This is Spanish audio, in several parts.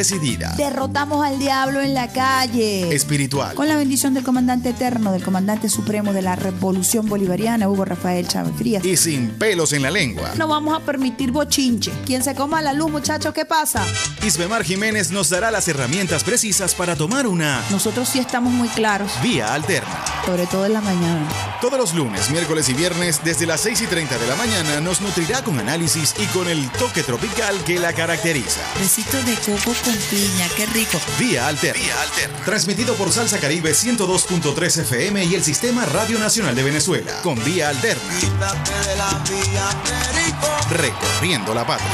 decidida. Derrotamos al diablo en la calle. Espiritual. Con la bendición del comandante eterno, del comandante supremo de la Revolución Bolivariana, Hugo Rafael Chávez Frías. Y sin pelos en la lengua. No vamos a permitir bochinche. Quien se coma la luz, muchachos, ¿qué pasa? Isbemar Jiménez nos dará las herramientas precisas para tomar una. Nosotros sí estamos muy claros. Vía alterna. Sobre todo en la mañana. Todos los lunes, miércoles y viernes, desde las 6 y 30 de la mañana, nos nutrirá con análisis y con el toque tropical que la caracteriza. Besito de coco con piña, qué rico. Vía Alter. Vía Alter. Transmitido por Salsa Caribe 102.3 FM y el Sistema Radio Nacional de Venezuela. Con Vía Alterna. Recorriendo la patria.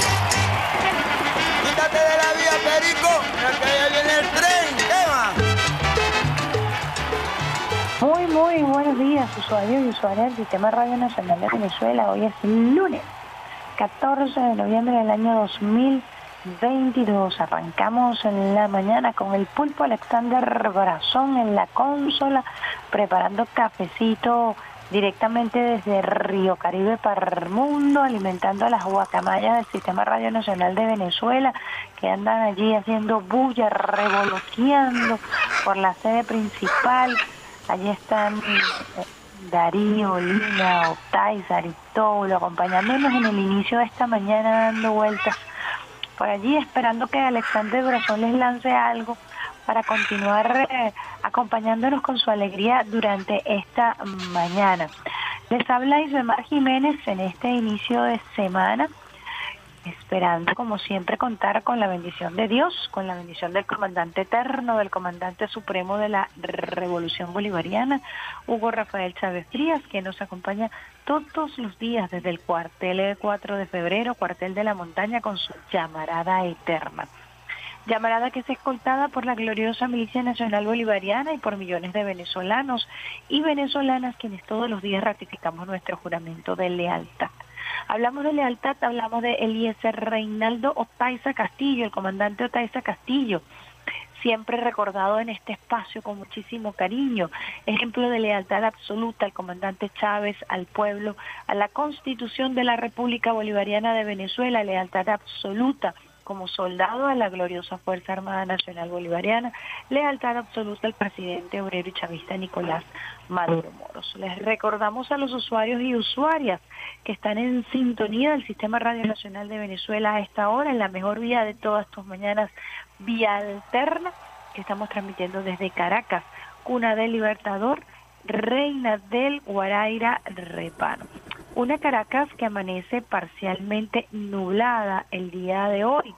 Quítate de la vía, Perico, que ya viene el tren. Muy, muy buenos días, usuarios y usuarias del Sistema Radio Nacional de Venezuela. Hoy es lunes, 14 de noviembre del año 2000. 22. Arrancamos en la mañana con el pulpo Alexander Brazón en la consola, preparando cafecito directamente desde Río Caribe para el mundo, alimentando a las guacamayas del Sistema Radio Nacional de Venezuela, que andan allí haciendo bulla, revoloteando por la sede principal. Allí están eh, Darío, Lina, Octay, Aristóbulo, acompañándonos en el inicio de esta mañana dando vueltas por allí esperando que Alexander Brazón les lance algo para continuar eh, acompañándonos con su alegría durante esta mañana. Les habla Isabel Jiménez en este inicio de semana esperando como siempre contar con la bendición de Dios, con la bendición del comandante eterno, del comandante supremo de la revolución bolivariana, Hugo Rafael Chávez Frías, que nos acompaña todos los días desde el cuartel 4 de febrero, cuartel de la montaña, con su llamarada eterna. Llamarada que es escoltada por la gloriosa milicia nacional bolivariana y por millones de venezolanos y venezolanas quienes todos los días ratificamos nuestro juramento de lealtad. Hablamos de lealtad, hablamos de Eliezer Reinaldo Otaiza Castillo, el comandante Otaiza Castillo, siempre recordado en este espacio con muchísimo cariño, ejemplo de lealtad absoluta al comandante Chávez, al pueblo, a la constitución de la República Bolivariana de Venezuela, lealtad absoluta como soldado a la gloriosa Fuerza Armada Nacional Bolivariana, lealtad absoluta al presidente obrero y chavista Nicolás Maduro Moros. Les recordamos a los usuarios y usuarias que están en sintonía del Sistema Radio Nacional de Venezuela a esta hora, en la mejor vía de todas tus mañanas, vía alterna, que estamos transmitiendo desde Caracas, cuna del Libertador, reina del Guaraira Repano. Una Caracas que amanece parcialmente nublada el día de hoy.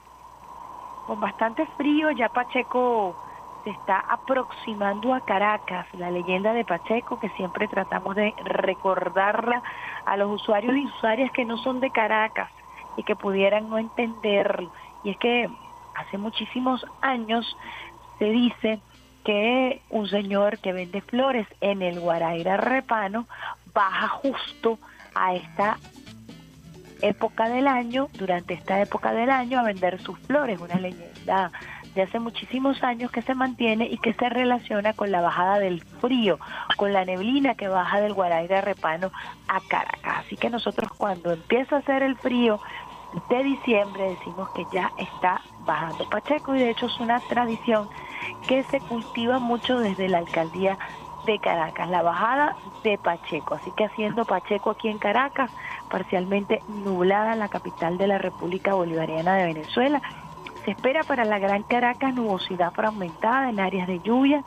Con bastante frío, ya Pacheco se está aproximando a Caracas, la leyenda de Pacheco, que siempre tratamos de recordarla a los usuarios y usuarias que no son de Caracas y que pudieran no entenderlo. Y es que hace muchísimos años se dice que un señor que vende flores en el Guaraira Repano baja justo a esta época del año, durante esta época del año, a vender sus flores, una leyenda de hace muchísimos años que se mantiene y que se relaciona con la bajada del frío, con la neblina que baja del Guaraira Repano a Caracas. Así que nosotros cuando empieza a hacer el frío de diciembre decimos que ya está bajando Pacheco y de hecho es una tradición que se cultiva mucho desde la alcaldía de Caracas, la bajada de Pacheco. Así que haciendo Pacheco aquí en Caracas, parcialmente nublada la capital de la República Bolivariana de Venezuela. Se espera para la Gran Caracas nubosidad fragmentada en áreas de lluvia,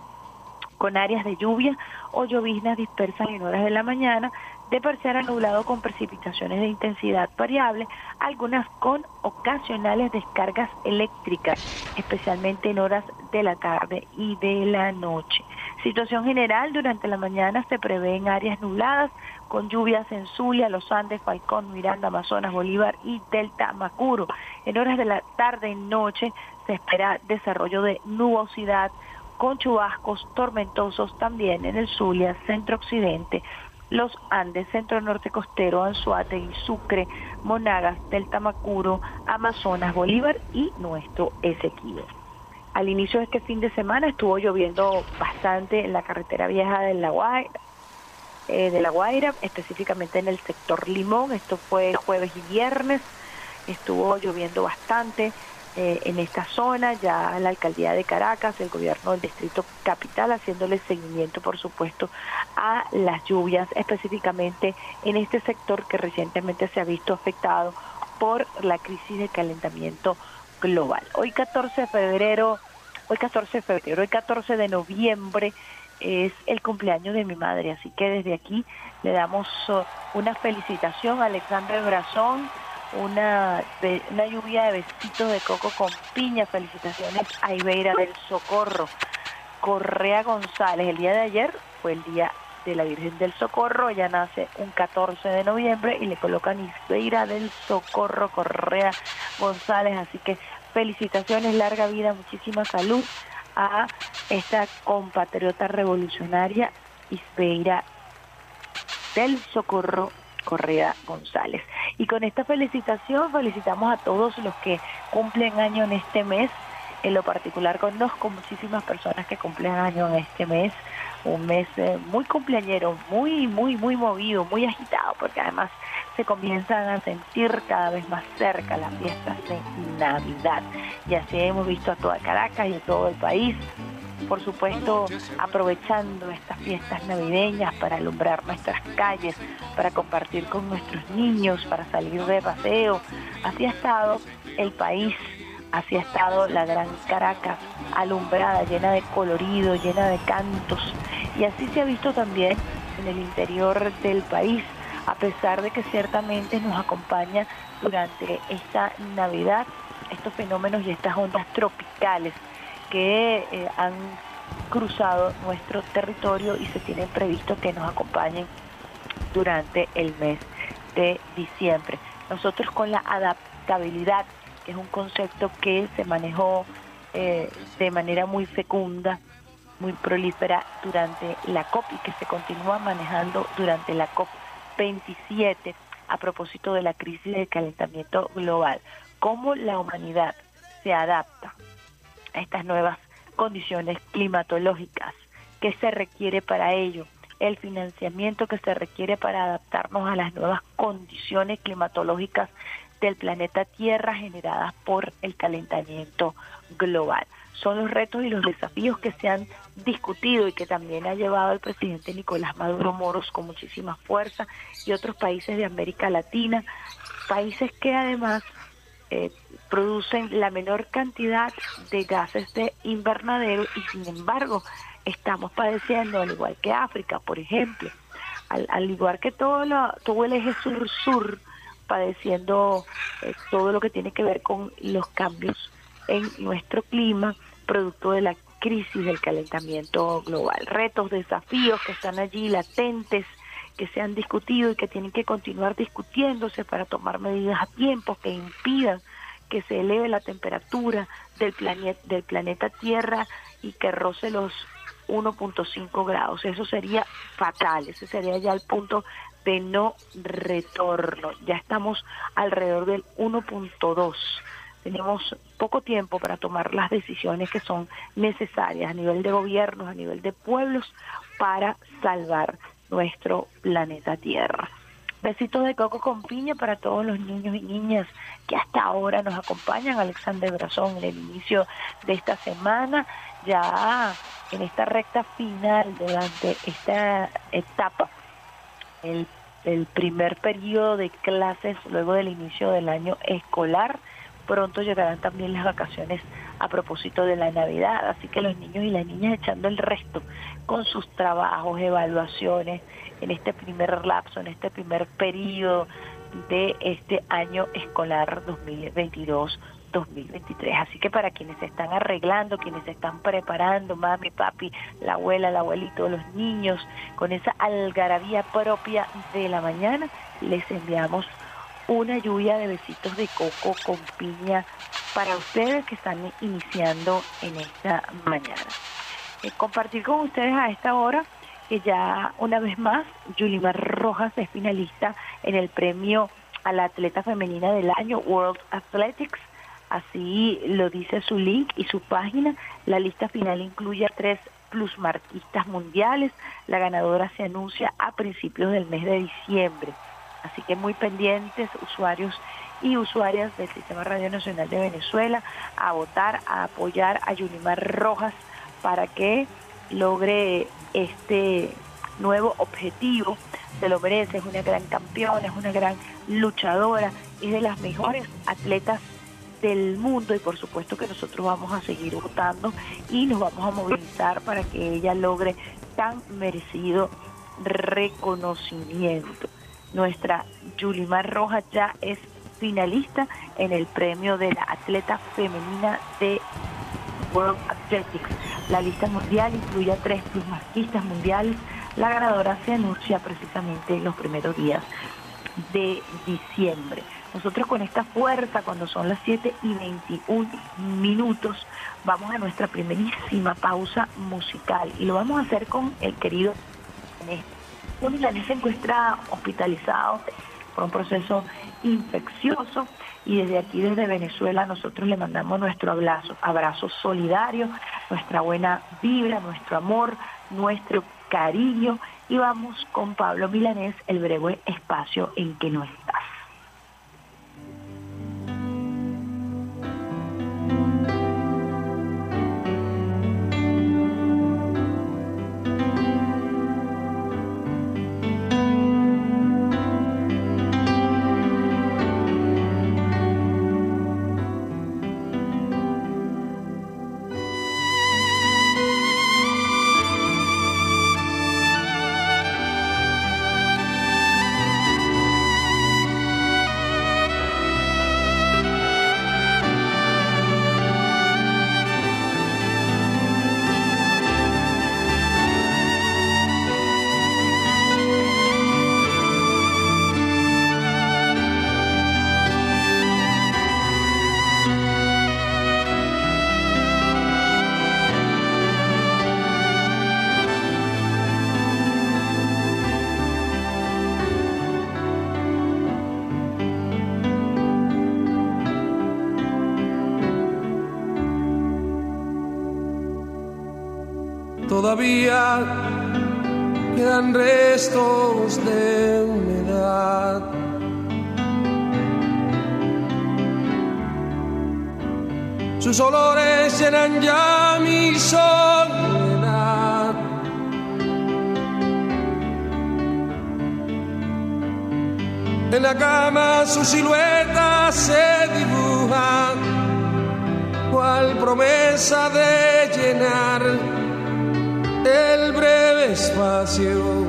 con áreas de lluvia o lloviznas dispersas en horas de la mañana, de parcial a nublado con precipitaciones de intensidad variable, algunas con ocasionales descargas eléctricas, especialmente en horas de la tarde y de la noche. Situación general, durante la mañana se prevén áreas nubladas con lluvias en Zulia, Los Andes, Falcón, Miranda, Amazonas, Bolívar y Delta Macuro. En horas de la tarde y noche se espera desarrollo de nubosidad con chubascos tormentosos también en el Zulia, centro-occidente, los Andes, centro norte costero, Anzuategui, Sucre, Monagas, Delta Macuro, Amazonas, Bolívar y nuestro Esequibo. Al inicio de este fin de semana estuvo lloviendo bastante en la carretera vieja de La Guaira, eh, de La Guaira, específicamente en el sector Limón. Esto fue jueves y viernes. Estuvo lloviendo bastante eh, en esta zona. Ya la alcaldía de Caracas, el gobierno del distrito capital, haciéndole seguimiento, por supuesto, a las lluvias, específicamente en este sector que recientemente se ha visto afectado por la crisis de calentamiento. Hoy 14 de febrero, hoy 14 de febrero, hoy 14 de noviembre es el cumpleaños de mi madre, así que desde aquí le damos uh, una felicitación a Alexandre Brazón, una, una lluvia de besitos de coco con piña, felicitaciones a Ibeira del Socorro, Correa González, el día de ayer fue el día de la Virgen del Socorro, ella nace un 14 de noviembre y le colocan Ibeira del Socorro Correa González, así que felicitaciones, larga vida, muchísima salud a esta compatriota revolucionaria Isbeira del Socorro Correa González. Y con esta felicitación felicitamos a todos los que cumplen año en este mes. En lo particular conozco muchísimas personas que cumplen año en este mes. Un mes eh, muy cumpleañero, muy, muy, muy movido, muy agitado, porque además se comienzan a sentir cada vez más cerca las fiestas de Navidad. Y así hemos visto a toda Caracas y a todo el país, por supuesto, aprovechando estas fiestas navideñas para alumbrar nuestras calles, para compartir con nuestros niños, para salir de paseo. Así ha estado el país, así ha estado la gran Caracas, alumbrada, llena de colorido, llena de cantos. Y así se ha visto también en el interior del país a pesar de que ciertamente nos acompaña durante esta Navidad estos fenómenos y estas ondas tropicales que eh, han cruzado nuestro territorio y se tienen previsto que nos acompañen durante el mes de diciembre. Nosotros con la adaptabilidad, que es un concepto que se manejó eh, de manera muy fecunda, muy prolífera durante la COP y que se continúa manejando durante la COP 27 a propósito de la crisis de calentamiento global. ¿Cómo la humanidad se adapta a estas nuevas condiciones climatológicas? ¿Qué se requiere para ello? El financiamiento que se requiere para adaptarnos a las nuevas condiciones climatológicas del planeta Tierra generadas por el calentamiento global. Son los retos y los desafíos que se han discutido y que también ha llevado el presidente Nicolás Maduro Moros con muchísima fuerza y otros países de América Latina, países que además eh, producen la menor cantidad de gases de invernadero y sin embargo estamos padeciendo, al igual que África, por ejemplo, al, igual que todo, lo, todo el eje sur-sur, padeciendo eh, todo lo que tiene que ver con los cambios en nuestro clima, producto de la crisis del calentamiento global. Retos, desafíos que están allí latentes, que se han discutido y que tienen que continuar discutiéndose para tomar medidas a tiempo que impidan que se eleve la temperatura del, planeta, del planeta Tierra y que roce los 1.5 grados. Eso sería fatal, ese sería ya el punto de no retorno. Ya estamos alrededor del 1.2 tenemos poco tiempo para tomar las decisiones que son necesarias a nivel de gobiernos, a nivel de pueblos, para salvar nuestro planeta Tierra. Besitos de coco con piña para todos los niños y niñas que hasta ahora nos acompañan. Alexander Brazón en el inicio de esta semana, ya en esta recta final durante esta etapa, el, primer periodo de clases luego del inicio del año escolar pronto llegarán también las vacaciones a propósito de la Navidad, así que los niños y las niñas echando el resto con sus trabajos, evaluaciones en este primer lapso, en este primer periodo de este año escolar 2022. 2023. Así que para quienes se están arreglando, quienes se están preparando, mami, papi, la abuela, el abuelito, los niños, con esa algarabía propia de la mañana, les enviamos una lluvia de besitos de coco con piña para ustedes que están iniciando en esta mañana. Eh, compartir con ustedes a esta hora que ya una vez más Yulimar Rojas es finalista en el premio a la atleta femenina del año World Athletics Así lo dice su link y su página. La lista final incluye a tres plusmarquistas mundiales. La ganadora se anuncia a principios del mes de diciembre. Así que muy pendientes usuarios y usuarias del Sistema Radio Nacional de Venezuela a votar, a apoyar a Yunimar Rojas para que logre este nuevo objetivo. Se lo merece, es una gran campeona, es una gran luchadora, es de las mejores atletas del mundo y por supuesto que nosotros vamos a seguir votando y nos vamos a movilizar para que ella logre tan merecido reconocimiento. Nuestra Yulimar Rojas ya es finalista en el premio de la atleta femenina de World Athletics. La lista mundial incluye a tres plusmarquistas mundiales. La ganadora se anuncia precisamente en los primeros días de diciembre. Nosotros con esta fuerza, cuando son las 7 y 21 minutos, vamos a nuestra primerísima pausa musical. Y lo vamos a hacer con el querido Un Milanés se hospitalizado por un proceso infeccioso. Y desde aquí, desde Venezuela, nosotros le mandamos nuestro abrazo, abrazo solidario, nuestra buena vibra, nuestro amor, nuestro cariño. Y vamos con Pablo Milanés, el breve espacio en que no estás. Su silueta se dibuja, cual promesa de llenar el breve espacio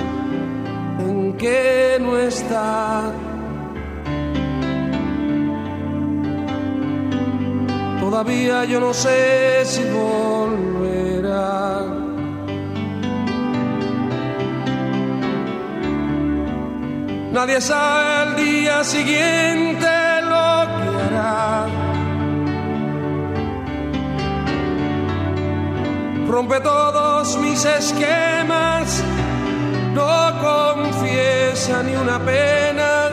en que no está. Todavía yo no sé si volverá. Nadie sabe el día siguiente lo que rompe todos mis esquemas, no confiesa ni una pena,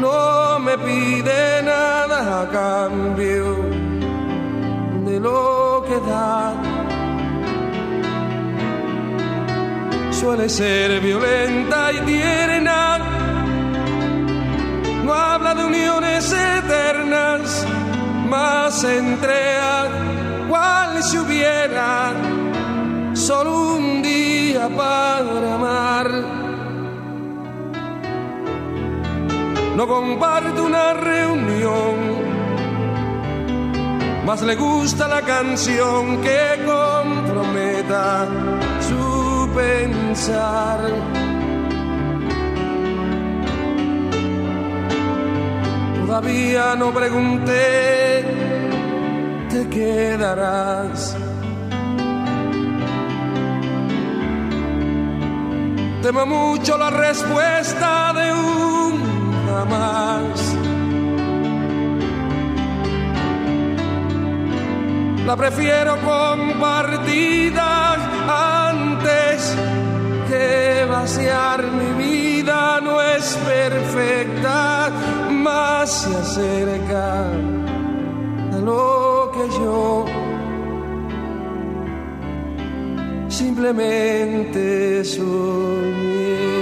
no me pide nada a cambio de lo que da. Suele ser violenta y tierna, no habla de uniones eternas, más entrega cual si hubiera solo un día para amar. No comparte una reunión, más le gusta la canción que comprometa su pensar. Todavía no pregunté te quedarás. Temo mucho la respuesta de un jamás. La prefiero compartida antes que vaciar mi vida. No es perfecta, más se acerca lo que yo simplemente soñé.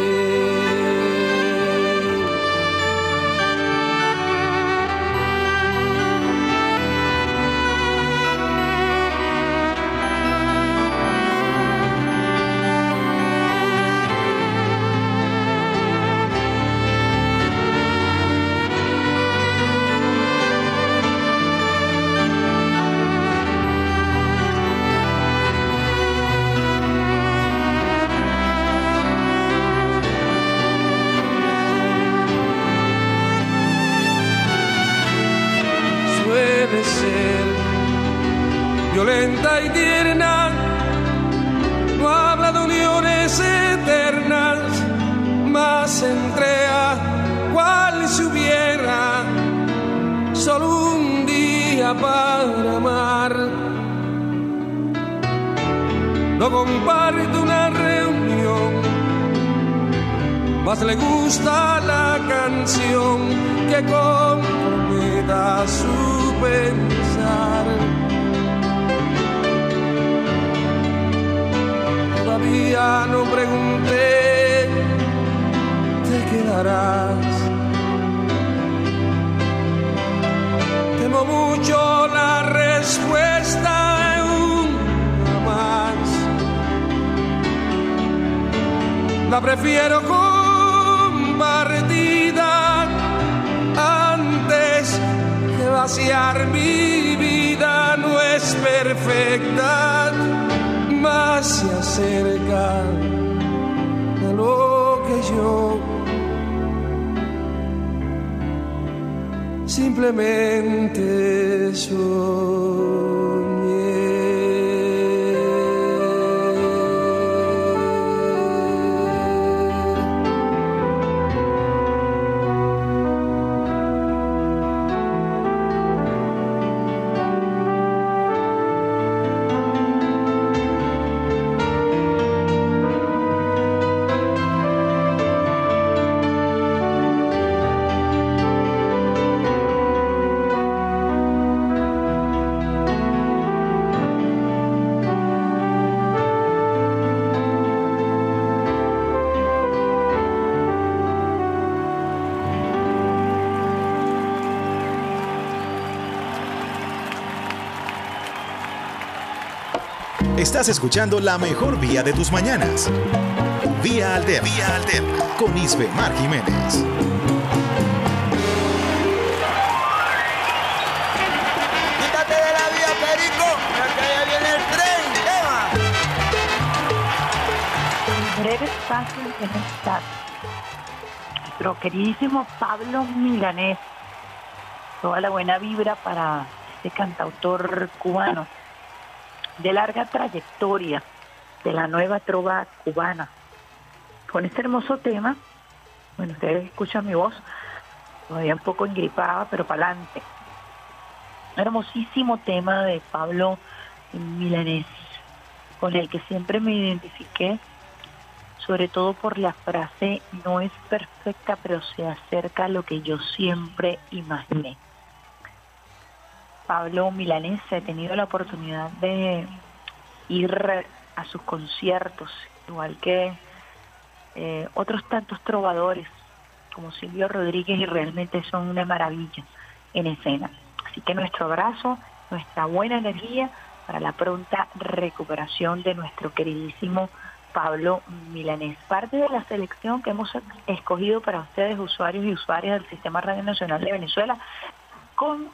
Estás escuchando la mejor vía de tus mañanas. Vía Alterna. Vía Alterna. Con Isbe Mar Jiménez. Quítate de la vía, Perico, el tren. En breve espacio en estar nuestro queridísimo Pablo Milanés. Toda la buena vibra para este cantautor cubano de larga trayectoria de la nueva trova cubana. Con este hermoso tema, bueno, ustedes escuchan mi voz, todavía un poco engripada, pero para adelante. Hermosísimo tema de Pablo Milanés, con el que siempre me identifiqué, sobre todo por la frase, no es perfecta, pero se acerca a lo que yo siempre imaginé. Pablo Milanés, he tenido la oportunidad de ir a sus conciertos, igual que eh, otros tantos trovadores como Silvio Rodríguez y realmente son una maravilla en escena. Así que nuestro abrazo, nuestra buena energía para la pronta recuperación de nuestro queridísimo Pablo Milanés. Parte de la selección que hemos escogido para ustedes, usuarios y usuarias del Sistema Radio Nacional de Venezuela, con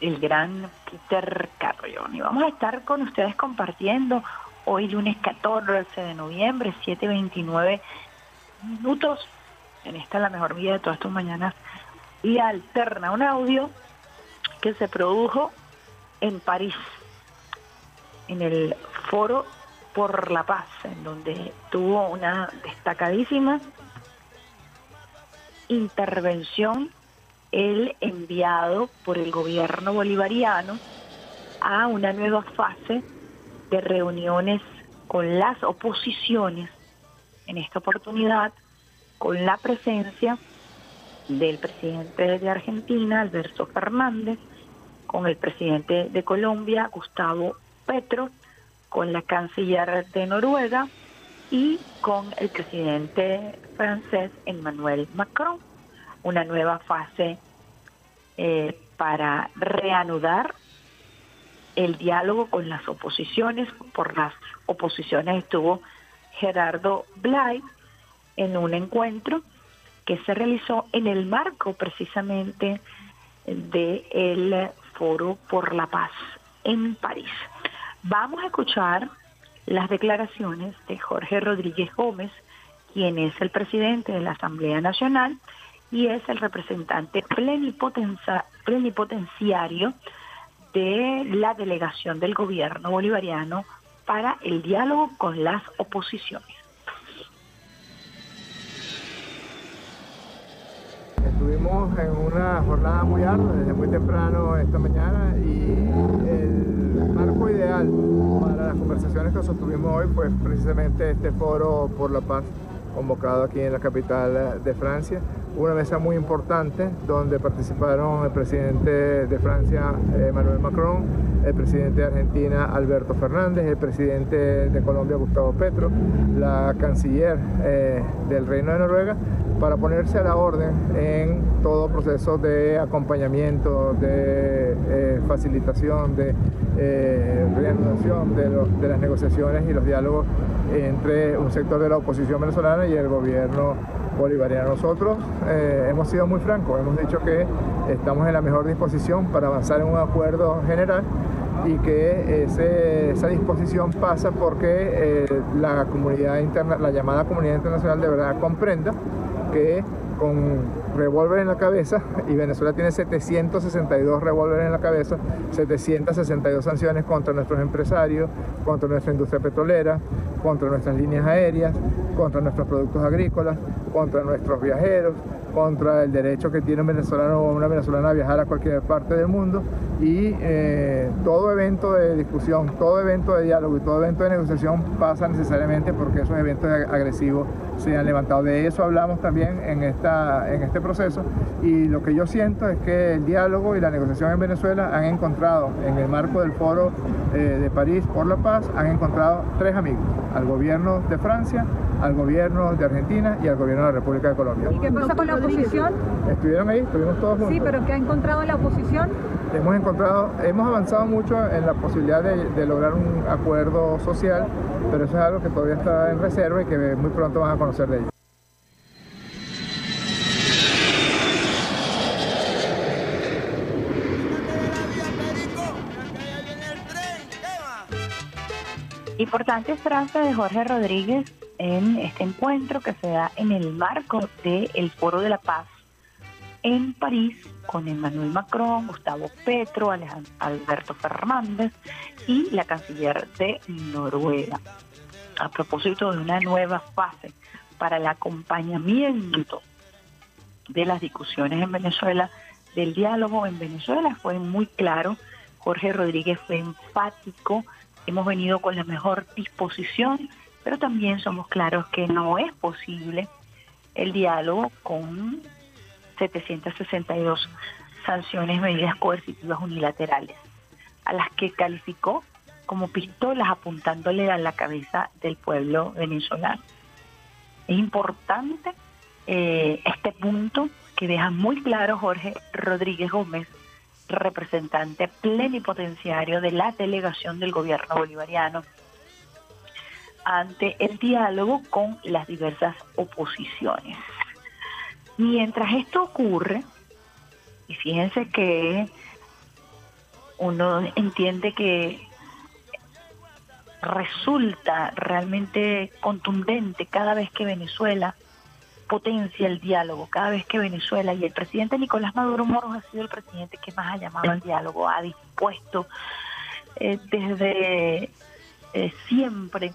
el gran Peter Carrión. Y vamos a estar con ustedes compartiendo hoy lunes 14 de noviembre, 7.29 minutos, en esta la mejor vida de todas tus mañanas, y alterna un audio que se produjo en París, en el Foro por la Paz, en donde tuvo una destacadísima intervención el enviado por el gobierno bolivariano a una nueva fase de reuniones con las oposiciones, en esta oportunidad con la presencia del presidente de Argentina, Alberto Fernández, con el presidente de Colombia, Gustavo Petro, con la canciller de Noruega y con el presidente francés Emmanuel Macron. Una nueva fase eh, para reanudar el diálogo con las oposiciones. Por las oposiciones estuvo Gerardo Blay en un encuentro que se realizó en el marco precisamente del Foro por la Paz en París. Vamos a escuchar las declaraciones de Jorge Rodríguez Gómez, quien es el presidente de la Asamblea Nacional y es el representante plenipotenciario de la delegación del gobierno bolivariano para el diálogo con las oposiciones. Estuvimos en una jornada muy ardua desde muy temprano esta mañana y el marco ideal para las conversaciones que sostuvimos hoy fue precisamente este foro por la paz convocado aquí en la capital de Francia. Una mesa muy importante donde participaron el presidente de Francia, Emmanuel Macron, el presidente de Argentina, Alberto Fernández, el presidente de Colombia, Gustavo Petro, la canciller eh, del Reino de Noruega, para ponerse a la orden en todo proceso de acompañamiento, de eh, facilitación, de eh, reanudación de, de las negociaciones y los diálogos entre un sector de la oposición venezolana y el gobierno bolivariano. Nosotros eh, hemos sido muy francos, hemos dicho que estamos en la mejor disposición para avanzar en un acuerdo general y que esa disposición pasa porque eh, la comunidad interna, la llamada comunidad internacional de verdad comprenda que con revólver en la cabeza y Venezuela tiene 762 revólveres en la cabeza, 762 sanciones contra nuestros empresarios, contra nuestra industria petrolera, contra nuestras líneas aéreas, contra nuestros productos agrícolas, contra nuestros viajeros, contra el derecho que tiene un venezolano o una venezolana a viajar a cualquier parte del mundo y eh, todo evento de discusión, todo evento de diálogo y todo evento de negociación pasa necesariamente porque esos eventos agresivos se han levantado. De eso hablamos también en, esta, en este proceso y lo que yo siento es que el diálogo y la negociación en Venezuela han encontrado en el marco del foro eh, de París por la paz, han encontrado tres amigos, al gobierno de Francia, al gobierno de Argentina y al gobierno de la República de Colombia. ¿Y qué pasa con la oposición? Estuvieron ahí, estuvimos todos juntos. Sí, pero ¿qué ha encontrado la oposición? Hemos encontrado, hemos avanzado mucho en la posibilidad de, lograr un acuerdo social, pero eso es algo que todavía está en reserva y que muy pronto van a conocer de ello. Importante frase de Jorge Rodríguez en este encuentro que se da en el marco del Foro de la Paz en París con Emmanuel Macron, Gustavo Petro, Alberto Fernández y la canciller de Noruega. A propósito de una nueva fase para el acompañamiento de las discusiones en Venezuela, del diálogo en Venezuela, fue muy claro. Jorge Rodríguez fue enfático. Hemos venido con la mejor disposición pero también somos claros que no es posible el diálogo con 762 sanciones, medidas coercitivas unilaterales, a las que calificó como pistolas apuntándole a la cabeza del pueblo venezolano. Es importante eh, este punto que deja muy claro Jorge Rodríguez Gómez, representante plenipotenciario de la delegación del gobierno bolivariano ante el diálogo con las diversas oposiciones. Mientras esto ocurre, y fíjense que uno entiende que resulta realmente contundente cada vez que Venezuela potencia el diálogo, cada vez que Venezuela y el presidente Nicolás Maduro Moros ha sido el presidente que más ha llamado al diálogo, ha dispuesto eh, desde eh, siempre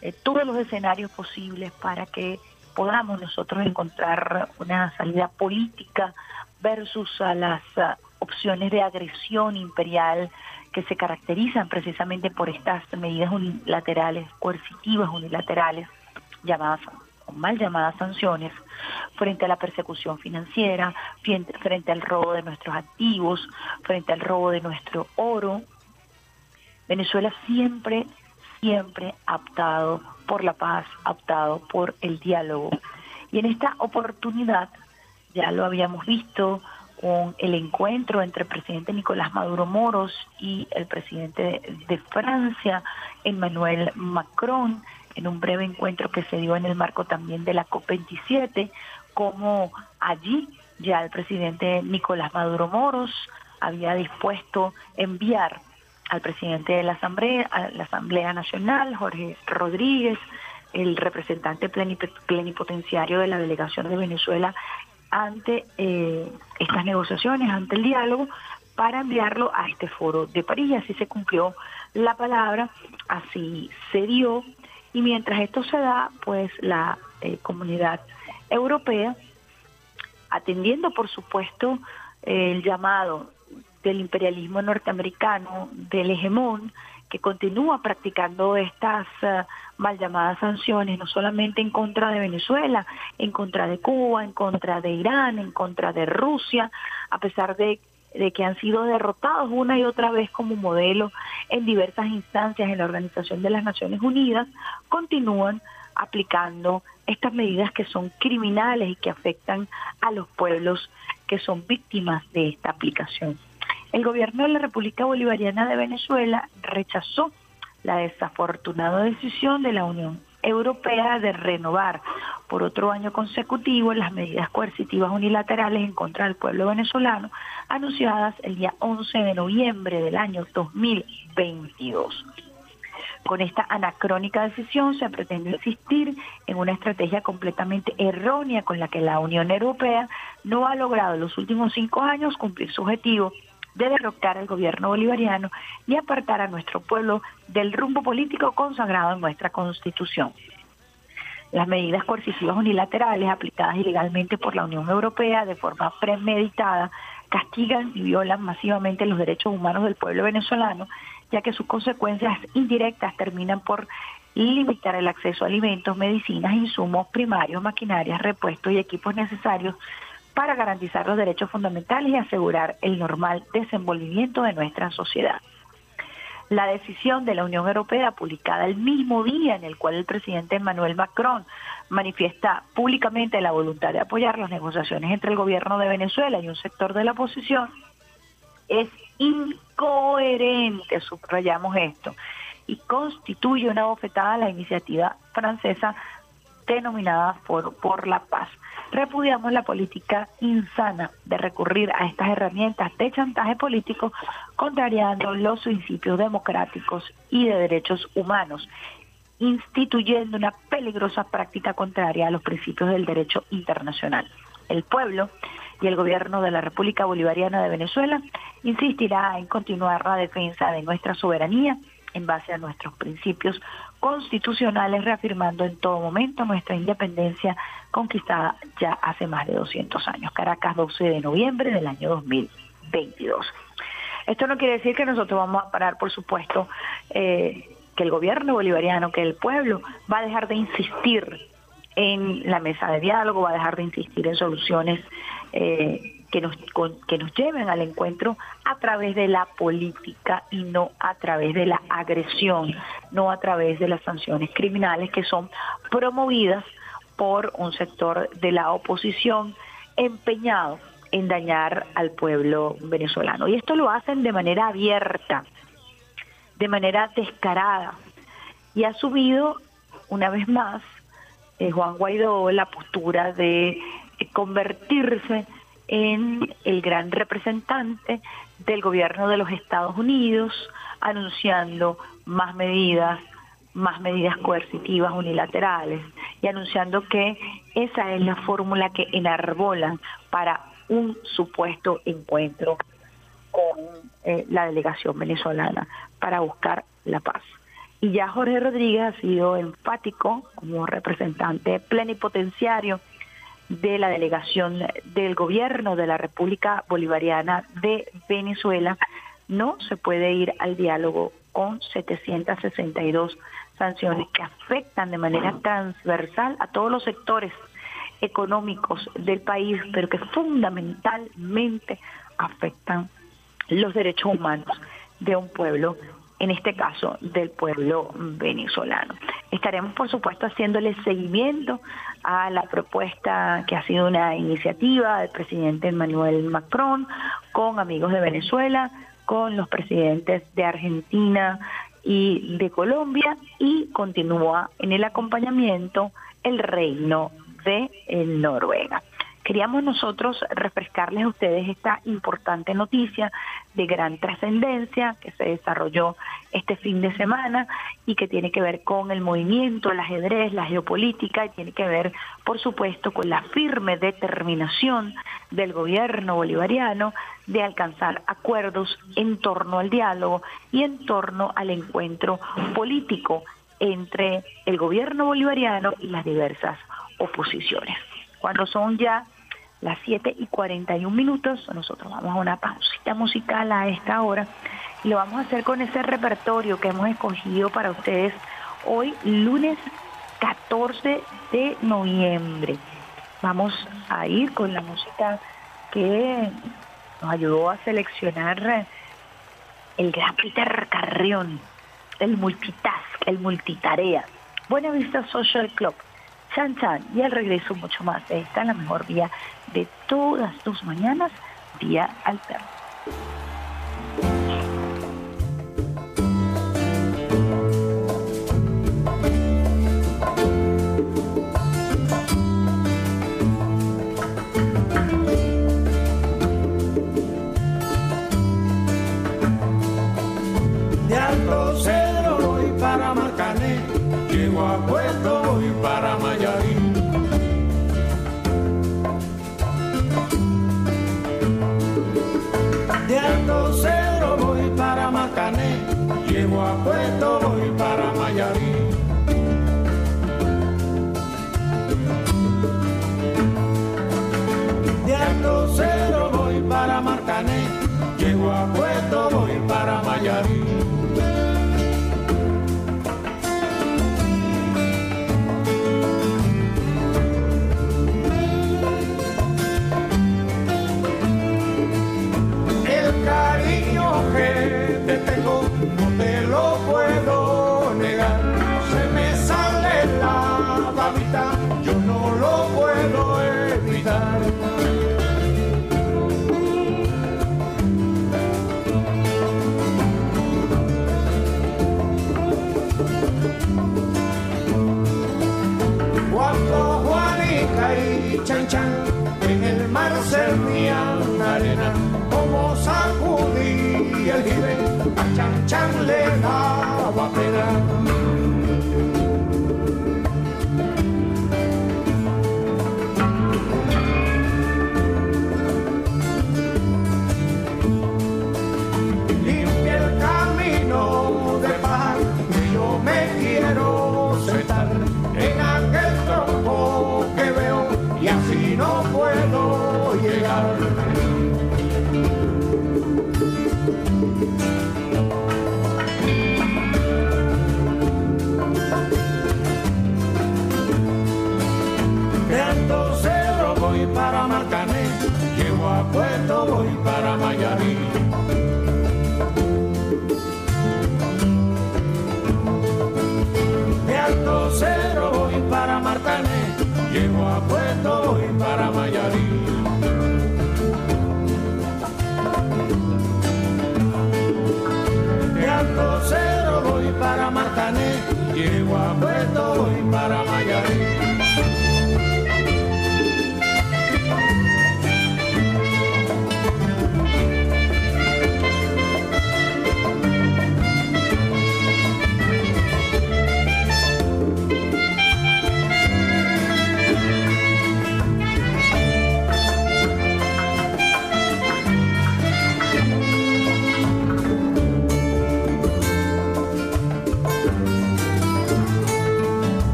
eh, todos los escenarios posibles para que podamos nosotros encontrar una salida política versus a las ah, opciones de agresión imperial que se caracterizan precisamente por estas medidas unilaterales, coercitivas unilaterales, llamadas o mal llamadas sanciones, frente a la persecución financiera, frente al robo de nuestros activos, frente al robo de nuestro oro. Venezuela siempre, siempre ha optado por la paz, ha optado por el diálogo. Y en esta oportunidad, ya lo habíamos visto con el encuentro entre el presidente Nicolás Maduro Moros y el presidente de Francia, Emmanuel Macron, en un breve encuentro que se dio en el marco también de la COP27, como allí ya el presidente Nicolás Maduro Moros había dispuesto enviar al presidente de la Asamblea, a la Asamblea Nacional, Jorge Rodríguez, el representante plenipotenciario de la delegación de Venezuela ante eh, estas negociaciones, ante el diálogo, para enviarlo a este foro de París. Y así se cumplió la palabra, así se dio. Y mientras esto se da, pues la eh, comunidad europea, atendiendo por supuesto el llamado del imperialismo norteamericano, del hegemón, que continúa practicando estas uh, mal llamadas sanciones, no solamente en contra de Venezuela, en contra de Cuba, en contra de Irán, en contra de Rusia, a pesar de, de que han sido derrotados una y otra vez como modelo en diversas instancias en la Organización de las Naciones Unidas, continúan aplicando estas medidas que son criminales y que afectan a los pueblos que son víctimas de esta aplicación. El gobierno de la República Bolivariana de Venezuela rechazó la desafortunada decisión de la Unión Europea de renovar por otro año consecutivo las medidas coercitivas unilaterales en contra del pueblo venezolano anunciadas el día 11 de noviembre del año 2022. Con esta anacrónica decisión se pretende insistir en una estrategia completamente errónea con la que la Unión Europea no ha logrado en los últimos cinco años cumplir su objetivo de derrocar al gobierno bolivariano y apartar a nuestro pueblo del rumbo político consagrado en nuestra constitución. Las medidas coercitivas unilaterales aplicadas ilegalmente por la Unión Europea de forma premeditada castigan y violan masivamente los derechos humanos del pueblo venezolano, ya que sus consecuencias indirectas terminan por limitar el acceso a alimentos, medicinas, insumos primarios, maquinarias, repuestos y equipos necesarios para garantizar los derechos fundamentales y asegurar el normal desenvolvimiento de nuestra sociedad. La decisión de la Unión Europea, publicada el mismo día en el cual el presidente Emmanuel Macron manifiesta públicamente la voluntad de apoyar las negociaciones entre el gobierno de Venezuela y un sector de la oposición, es incoherente, subrayamos esto, y constituye una bofetada a la iniciativa francesa denominada Foro por la Paz repudiamos la política insana de recurrir a estas herramientas de chantaje político, contrariando los principios democráticos y de derechos humanos, instituyendo una peligrosa práctica contraria a los principios del derecho internacional. El pueblo y el gobierno de la República Bolivariana de Venezuela insistirá en continuar la defensa de nuestra soberanía en base a nuestros principios constitucionales, reafirmando en todo momento nuestra independencia conquistada ya hace más de 200 años. Caracas, 12 de noviembre del año 2022. Esto no quiere decir que nosotros vamos a parar, por supuesto, eh, que el gobierno bolivariano, que el pueblo va a dejar de insistir en la mesa de diálogo, va a dejar de insistir en soluciones eh, que nos, que nos lleven al encuentro a través de la política y no a través de la agresión, no a través de las sanciones criminales que son promovidas por un sector de la oposición empeñado en dañar al pueblo venezolano. Y esto lo hacen de manera abierta, de manera descarada. Y ha subido una vez más eh, Juan Guaidó la postura de convertirse en el gran representante del gobierno de los Estados Unidos, anunciando más medidas, más medidas coercitivas unilaterales y anunciando que esa es la fórmula que enarbolan para un supuesto encuentro con eh, la delegación venezolana para buscar la paz. Y ya Jorge Rodríguez ha sido enfático como representante plenipotenciario de la delegación del gobierno de la República Bolivariana de Venezuela, no se puede ir al diálogo con 762 sanciones que afectan de manera transversal a todos los sectores económicos del país, pero que fundamentalmente afectan los derechos humanos de un pueblo, en este caso del pueblo venezolano. Estaremos, por supuesto, haciéndole seguimiento a la propuesta que ha sido una iniciativa del presidente Emmanuel Macron con amigos de Venezuela, con los presidentes de Argentina y de Colombia y continúa en el acompañamiento el Reino de Noruega. Queríamos nosotros refrescarles a ustedes esta importante noticia de gran trascendencia que se desarrolló este fin de semana y que tiene que ver con el movimiento, el ajedrez, la geopolítica y tiene que ver, por supuesto, con la firme determinación del gobierno bolivariano de alcanzar acuerdos en torno al diálogo y en torno al encuentro político entre el gobierno bolivariano y las diversas oposiciones. Cuando son ya las 7 y 41 minutos, nosotros vamos a una pausita musical a esta hora y lo vamos a hacer con ese repertorio que hemos escogido para ustedes hoy, lunes 14 de noviembre. Vamos a ir con la música que nos ayudó a seleccionar el gran Peter Carrión, el multitask, el multitarea. Buena Vista Social Club. Chan Chan y al regreso mucho más. Esta es la mejor vía de todas tus mañanas, vía alterna. Llego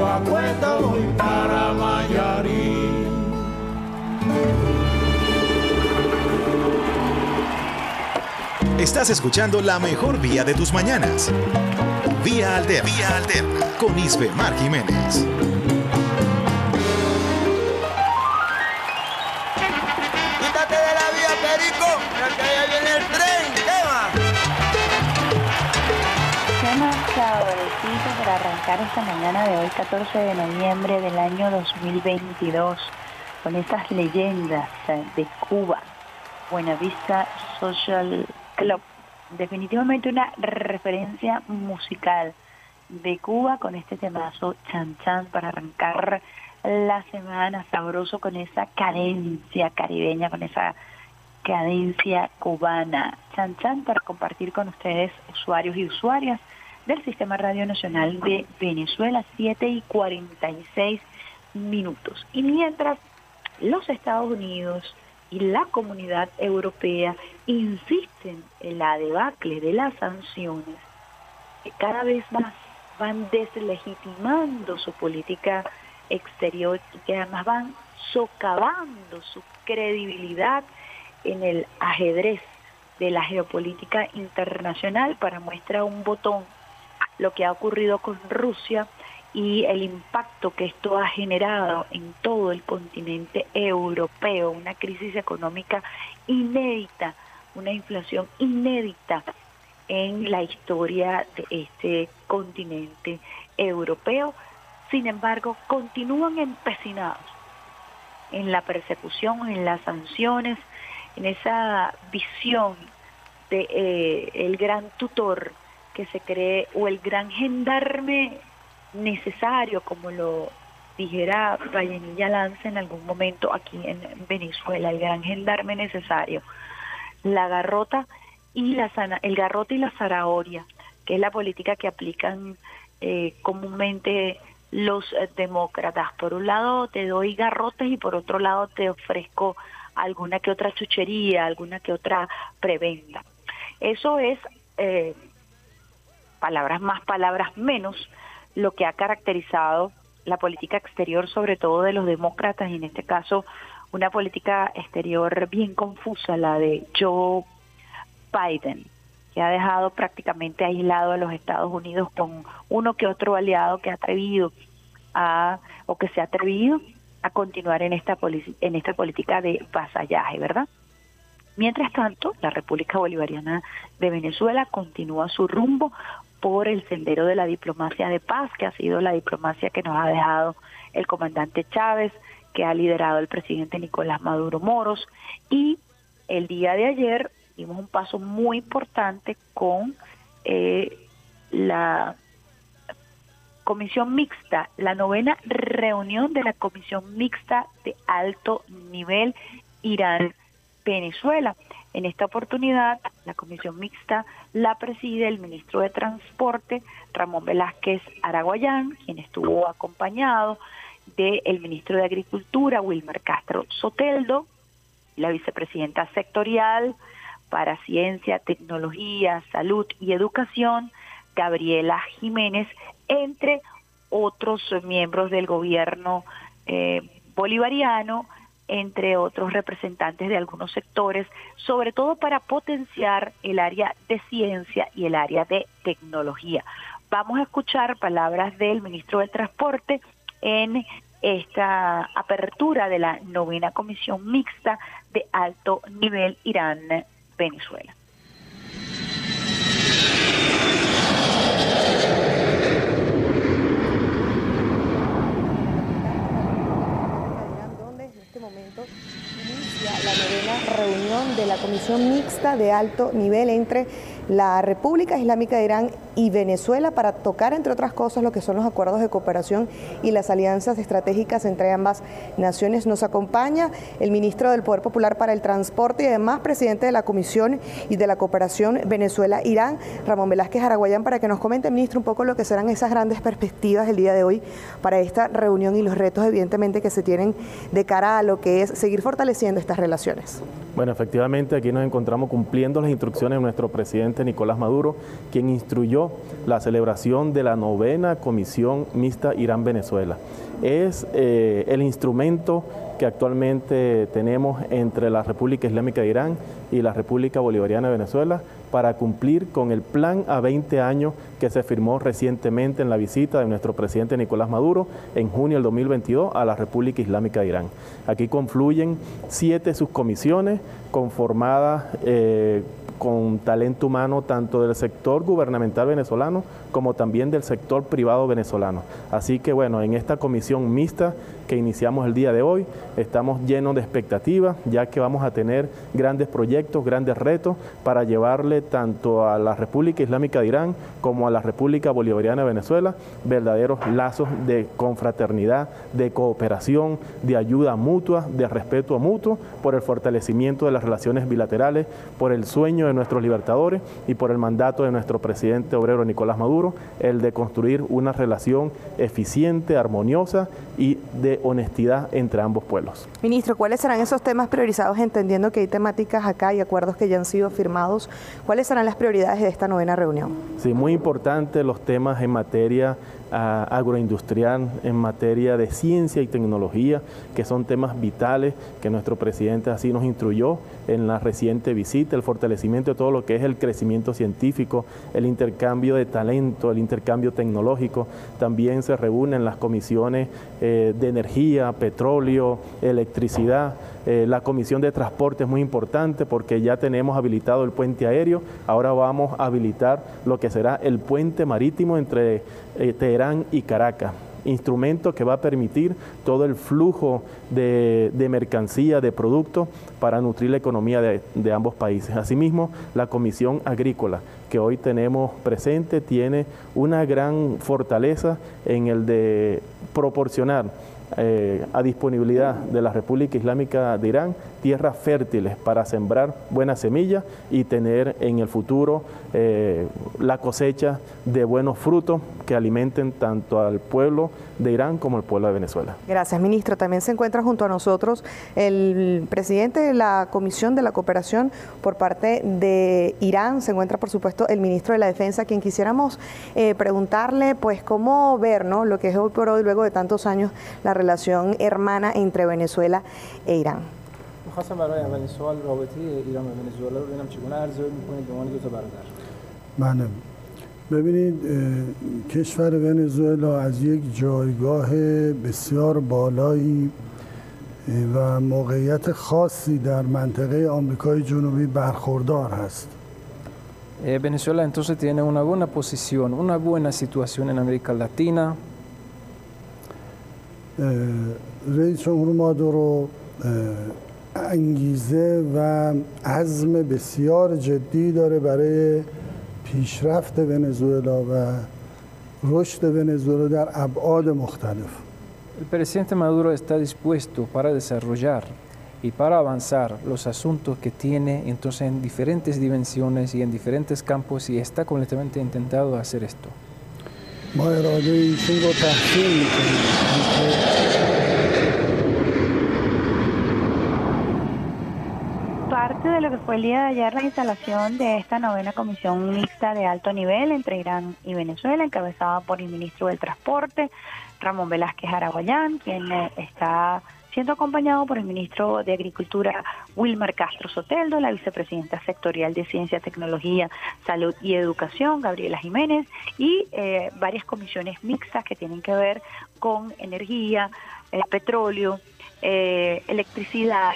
llego a Puerto, voy para Mayarí. Estás escuchando la mejor vía de tus mañanas. Vía Alterna. Vía Alterna. Con Isbe Mar Jiménez. Arrancar esta mañana de hoy, 14 de noviembre del año 2022, con estas leyendas eh, de Cuba. Buenavista Social Club. Definitivamente una referencia musical de Cuba con este temazo Chan Chan para arrancar la semana sabroso con esa cadencia caribeña, con esa cadencia cubana. Chan Chan para compartir con ustedes, usuarios y usuarias del Sistema Radio Nacional de Venezuela, 7 y 46 minutos. Y mientras los Estados Unidos y la comunidad europea insisten en la debacle de las sanciones, que cada vez más van deslegitimando su política exterior y que además van socavando su credibilidad en el ajedrez de la geopolítica internacional para muestra un botón lo que ha ocurrido con Rusia y el impacto que esto ha generado en todo el continente europeo, una crisis económica inédita, una inflación inédita en la historia de este continente europeo. Sin embargo, continúan empecinados en la persecución, en las sanciones, en esa visión de eh, el gran tutor que se cree o el gran gendarme necesario, como lo dijera Vallenilla Lanza en algún momento aquí en Venezuela, el gran gendarme necesario, la garrota y la sana, el garrote y la zanahoria, que es la política que aplican eh, comúnmente los demócratas. Por un lado te doy garrotes y por otro lado te ofrezco alguna que otra chuchería, alguna que otra prebenda. Eso es eh, palabras más, palabras menos, lo que ha caracterizado la política exterior, sobre todo de los demócratas, y en este caso una política exterior bien confusa, la de Joe Biden, que ha dejado prácticamente aislado a los Estados Unidos con uno que otro aliado que ha atrevido a, o que se ha atrevido a continuar en esta, en esta política de vasallaje, ¿verdad? Mientras tanto, la República Bolivariana de Venezuela continúa su rumbo por el sendero de la diplomacia de paz, que ha sido la diplomacia que nos ha dejado el comandante Chávez, que ha liderado el presidente Nicolás Maduro Moros, y el día de ayer dimos un paso muy importante con eh, la comisión mixta, la novena reunión de la comisión mixta de alto nivel Irán-Venezuela. En esta oportunidad, la comisión mixta la preside el ministro de Transporte, Ramón Velázquez Araguayán, quien estuvo acompañado del ministro de Agricultura, Wilmer Castro Soteldo, la vicepresidenta sectorial para Ciencia, Tecnología, Salud y Educación, Gabriela Jiménez, entre otros miembros del gobierno eh, bolivariano, entre otros representantes de algunos sectores, sobre todo para potenciar el área de ciencia y el área de tecnología. Vamos a escuchar palabras del ministro del Transporte en esta apertura de la novena comisión mixta de alto nivel Irán-Venezuela. la novena reunión de la Comisión Mixta de Alto Nivel entre la República Islámica de Irán y Venezuela para tocar, entre otras cosas, lo que son los acuerdos de cooperación y las alianzas estratégicas entre ambas naciones. Nos acompaña el ministro del Poder Popular para el Transporte y además presidente de la Comisión y de la Cooperación Venezuela-Irán, Ramón Velázquez Araguayán, para que nos comente, ministro, un poco lo que serán esas grandes perspectivas el día de hoy para esta reunión y los retos, evidentemente, que se tienen de cara a lo que es seguir fortaleciendo estas relaciones. Bueno, efectivamente aquí nos encontramos cumpliendo las instrucciones de nuestro presidente Nicolás Maduro, quien instruyó la celebración de la novena Comisión Mixta Irán-Venezuela. Es eh, el instrumento que actualmente tenemos entre la República Islámica de Irán y la República Bolivariana de Venezuela para cumplir con el plan a 20 años que se firmó recientemente en la visita de nuestro presidente Nicolás Maduro en junio del 2022 a la República Islámica de Irán. Aquí confluyen siete subcomisiones conformadas eh, con talento humano tanto del sector gubernamental venezolano como también del sector privado venezolano. Así que bueno, en esta comisión mixta que iniciamos el día de hoy, estamos llenos de expectativas, ya que vamos a tener grandes proyectos, grandes retos para llevarle tanto a la República Islámica de Irán como a la República Bolivariana de Venezuela verdaderos lazos de confraternidad, de cooperación, de ayuda mutua, de respeto mutuo, por el fortalecimiento de las relaciones bilaterales, por el sueño de nuestros libertadores y por el mandato de nuestro presidente obrero Nicolás Maduro, el de construir una relación eficiente, armoniosa y de honestidad entre ambos pueblos. Ministro, ¿cuáles serán esos temas priorizados entendiendo que hay temáticas acá y acuerdos que ya han sido firmados? ¿Cuáles serán las prioridades de esta novena reunión? Sí, muy importante los temas en materia agroindustrial, en materia de ciencia y tecnología, que son temas vitales que nuestro presidente así nos instruyó en la reciente visita, el fortalecimiento de todo lo que es el crecimiento científico, el intercambio de talento, el intercambio tecnológico. También se reúnen las comisiones eh, de energía, petróleo, electricidad. Eh, la comisión de transporte es muy importante porque ya tenemos habilitado el puente aéreo, ahora vamos a habilitar lo que será el puente marítimo entre eh, Teherán y Caracas instrumento que va a permitir todo el flujo de, mercancía, de productos para nutrir la economía de, de, ambos países. Asimismo, la Comisión Agrícola que hoy tenemos presente tiene una gran fortaleza en el de proporcionar eh, a disponibilidad de la República Islámica de Irán tierras fértiles para sembrar buenas semillas y tener en el futuro eh, la cosecha de buenos frutos que alimenten tanto al pueblo de Irán como al pueblo de Venezuela. Gracias, ministro. También se encuentra junto a nosotros el presidente de la Comisión de la Cooperación por parte de Irán. Se encuentra, por supuesto, el ministro de la Defensa, quien quisiéramos eh, preguntarle, pues, cómo ver, ¿no? Lo que es hoy por hoy, luego de tantos años, la relación hermana entre Venezuela e Irán. ببینید کشور ونزوئلا از یک جایگاه بسیار بالایی و موقعیت خاصی در منطقه آمریکای جنوبی برخوردار هست Eh, Venezuela entonces tiene una buena posición, una buena situación en América Latina. رئیس جمهور مادورو انگیزه و عزم بسیار جدی داره برای پیشرفت ونزوئلا و رشد ونزوئلا در ابعاد مختلف El presidente Maduro está dispuesto para desarrollar y para avanzar los asuntos que tiene entonces en diferentes dimensiones y en diferentes campos y está completamente intentado hacer esto. ما اراده ایشون رو تحسین میکنیم lo que fue el día de ayer la instalación de esta novena comisión mixta de alto nivel entre Irán y Venezuela, encabezada por el ministro del Transporte, Ramón Velázquez Araguayán, quien eh, está siendo acompañado por el ministro de Agricultura Wilmar Castro Soteldo, la vicepresidenta sectorial de Ciencia, Tecnología, Salud y Educación, Gabriela Jiménez, y eh, varias comisiones mixtas que tienen que ver con energía, eh, petróleo, eh, electricidad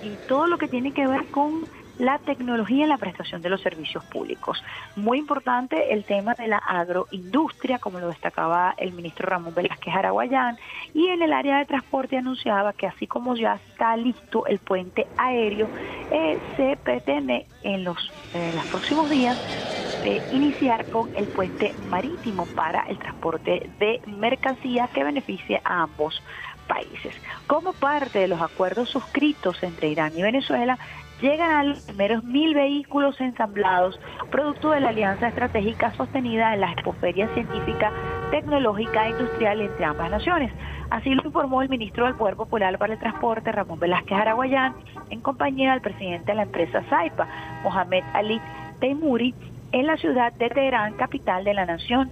y todo lo que tiene que ver con la tecnología en la prestación de los servicios públicos. Muy importante el tema de la agroindustria, como lo destacaba el ministro Ramón Velázquez Araguayán, y en el área de transporte anunciaba que así como ya está listo el puente aéreo, eh, se pretende en los, en los próximos días de iniciar con el puente marítimo para el transporte de mercancías que beneficie a ambos países. Como parte de los acuerdos suscritos entre Irán y Venezuela, llegan a los primeros mil vehículos ensamblados, producto de la alianza estratégica sostenida en la expoferia científica, tecnológica e industrial entre ambas naciones. Así lo informó el ministro del Poder Popular para el Transporte, Ramón Velázquez Araguayán, en compañía del presidente de la empresa Saipa, Mohamed Ali Teimuri, en la ciudad de Teherán, capital de la nación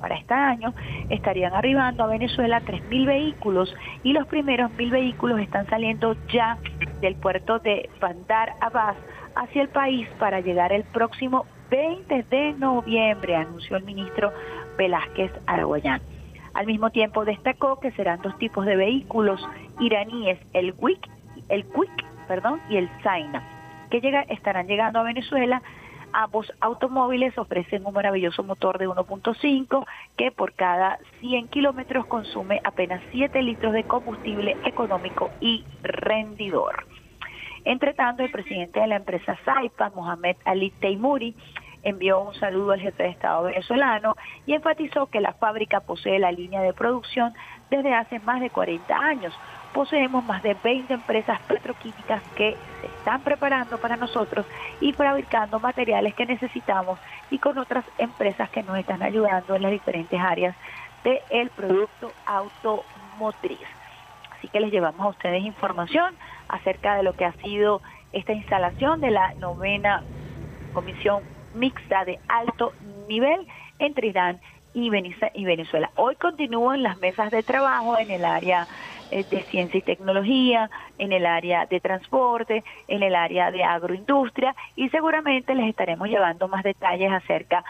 Para este año estarían arribando a Venezuela 3.000 vehículos y los primeros 1.000 vehículos están saliendo ya del puerto de Bandar Abbas hacia el país para llegar el próximo 20 de noviembre, anunció el ministro Velázquez Araguayán. Al mismo tiempo destacó que serán dos tipos de vehículos iraníes, el WIC, el Quick, perdón, y el Zaina, que llega, estarán llegando a Venezuela. Ambos automóviles ofrecen un maravilloso motor de 1.5 que por cada 100 kilómetros consume apenas 7 litros de combustible económico y rendidor. Entre tanto, el presidente de la empresa Saipa, Mohamed Ali Teimuri, envió un saludo al jefe de Estado venezolano y enfatizó que la fábrica posee la línea de producción desde hace más de 40 años. Poseemos más de 20 empresas petroquímicas que se están preparando para nosotros y fabricando materiales que necesitamos y con otras empresas que nos están ayudando en las diferentes áreas del producto automotriz. Así que les llevamos a ustedes información acerca de lo que ha sido esta instalación de la novena Comisión Mixta de Alto Nivel entre Irán y Venezuela. Hoy continúan las mesas de trabajo en el área de ciencia y tecnología, en el área de transporte, en el área de agroindustria y seguramente les estaremos llevando más detalles acerca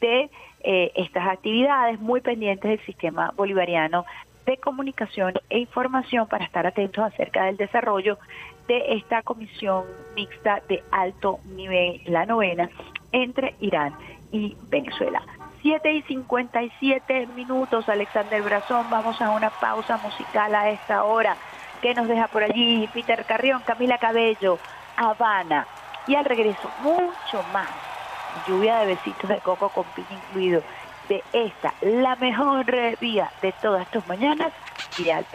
de eh, estas actividades muy pendientes del sistema bolivariano de comunicación e información para estar atentos acerca del desarrollo de esta comisión mixta de alto nivel, la novena, entre Irán y Venezuela. 7 y 57 minutos, Alexander Brazón. Vamos a una pausa musical a esta hora. que nos deja por allí Peter Carrión, Camila Cabello, Habana? Y al regreso, mucho más. Lluvia de besitos de coco con piña incluido. De esta, la mejor vía de todas tus mañanas, y al.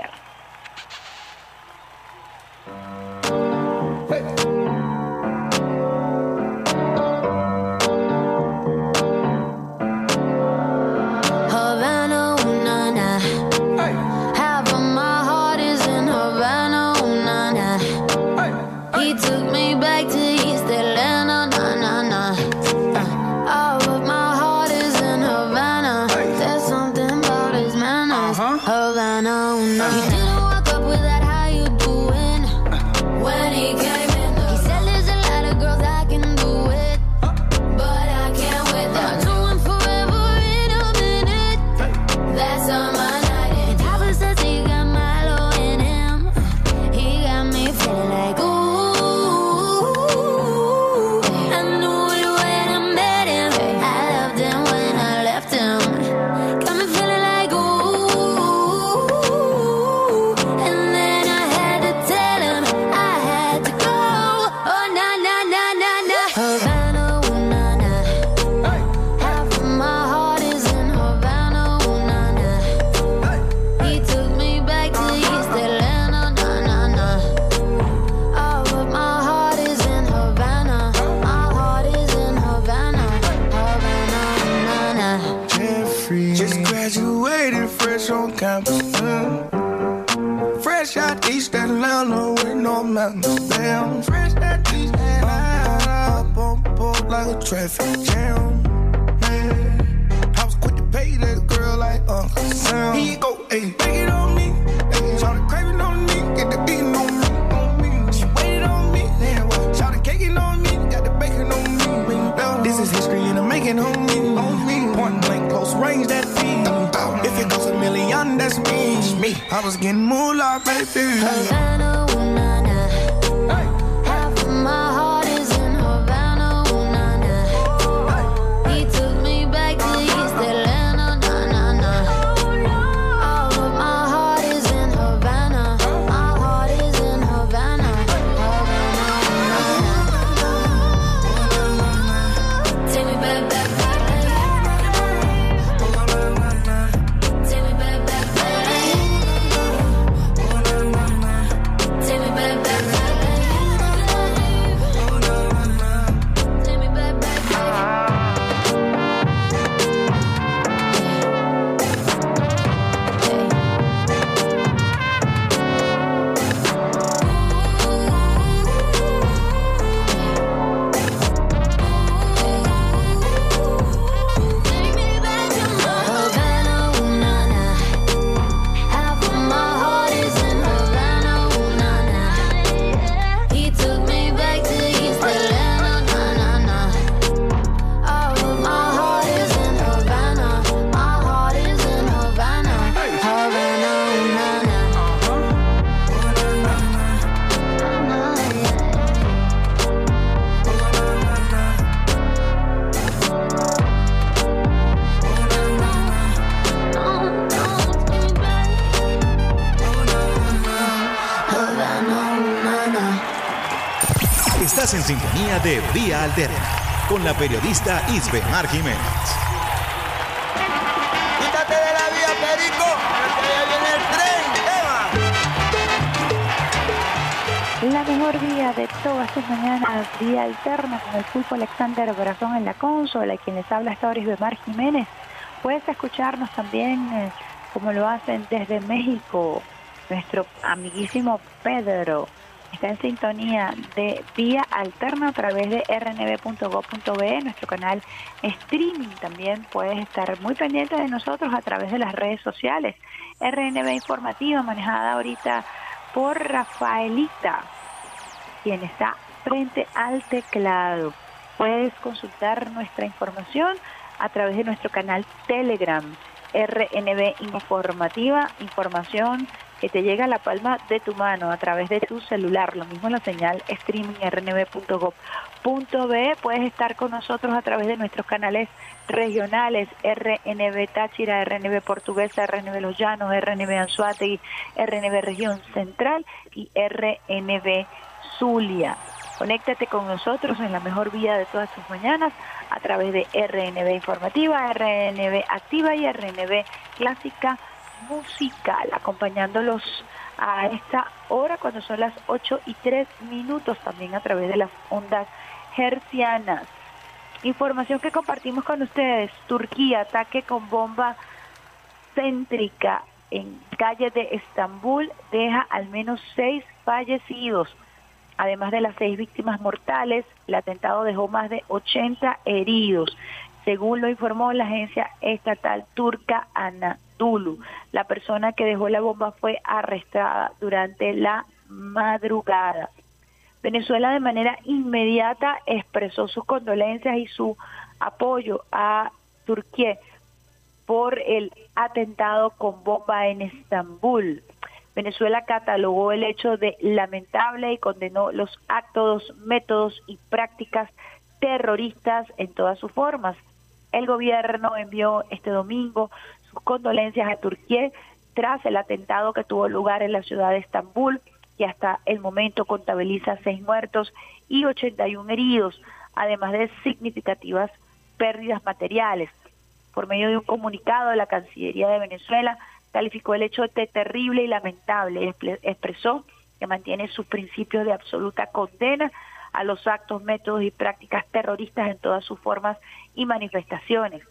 Traffic jam. Man, I was quick to pay that girl like Uncle Sam. He go, hey, take it on me. Hey, shout the craving on me, get the beating on me, on me. She waited on me, then shout the caking on me, got the bacon on me. This is history and I'm making on me, on me. Point blank, close range, that feed. If it goes a million, that's me. me. I was getting moolah, baby. Havana, la periodista Isbemar Jiménez. Quítate de la vía, Perico, que ya viene el tren. La mejor vía de todas estas mañanas, vía alterna con el pulpo Alexander Brazón en la consola, y quien les habla hasta ahora es Bemar Jiménez. Puedes escucharnos también eh, como lo hacen desde México, nuestro amiguísimo Pedro. Está en sintonía de vía alterna a través de rnb.gov.be, nuestro canal streaming. También puedes estar muy pendiente de nosotros a través de las redes sociales. RNB Informativa, manejada ahorita por Rafaelita, quien está frente al teclado. Puedes consultar nuestra información a través de nuestro canal Telegram, RNB Informativa, información que te llega a la palma de tu mano a través de tu celular. Lo mismo la señal streaming rnb.gov.be. Puedes estar con nosotros a través de nuestros canales regionales, RNB Táchira, RNB Portuguesa, RNB Los Llanos, RNB Anzuategui, RNB Región Central y RNB Zulia. Conéctate con nosotros en la mejor vía de todas tus mañanas a través de RNB Informativa, RNB Activa y RNB Clásica Musical, acompañándolos a esta hora cuando son las 8 y 3 minutos, también a través de las ondas hercianas. Información que compartimos con ustedes, Turquía, ataque con bomba céntrica en calle de Estambul, deja al menos seis fallecidos. Además de las seis víctimas mortales, el atentado dejó más de 80 heridos, según lo informó la agencia estatal turca Anadolu. La persona que dejó la bomba fue arrestada durante la madrugada. Venezuela de manera inmediata expresó sus condolencias y su apoyo a Turquía por el atentado con bomba en Estambul. Venezuela catalogó el hecho de lamentable y condenó los actos, métodos y prácticas terroristas en todas sus formas. El gobierno envió este domingo sus condolencias a Turquía tras el atentado que tuvo lugar en la ciudad de Estambul, y hasta el momento contabiliza seis muertos y 81 heridos, además de significativas pérdidas materiales. Por medio de un comunicado, la Cancillería de Venezuela calificó el hecho de terrible y lamentable y expresó que mantiene sus principios de absoluta condena a los actos, métodos y prácticas terroristas en todas sus formas y manifestaciones.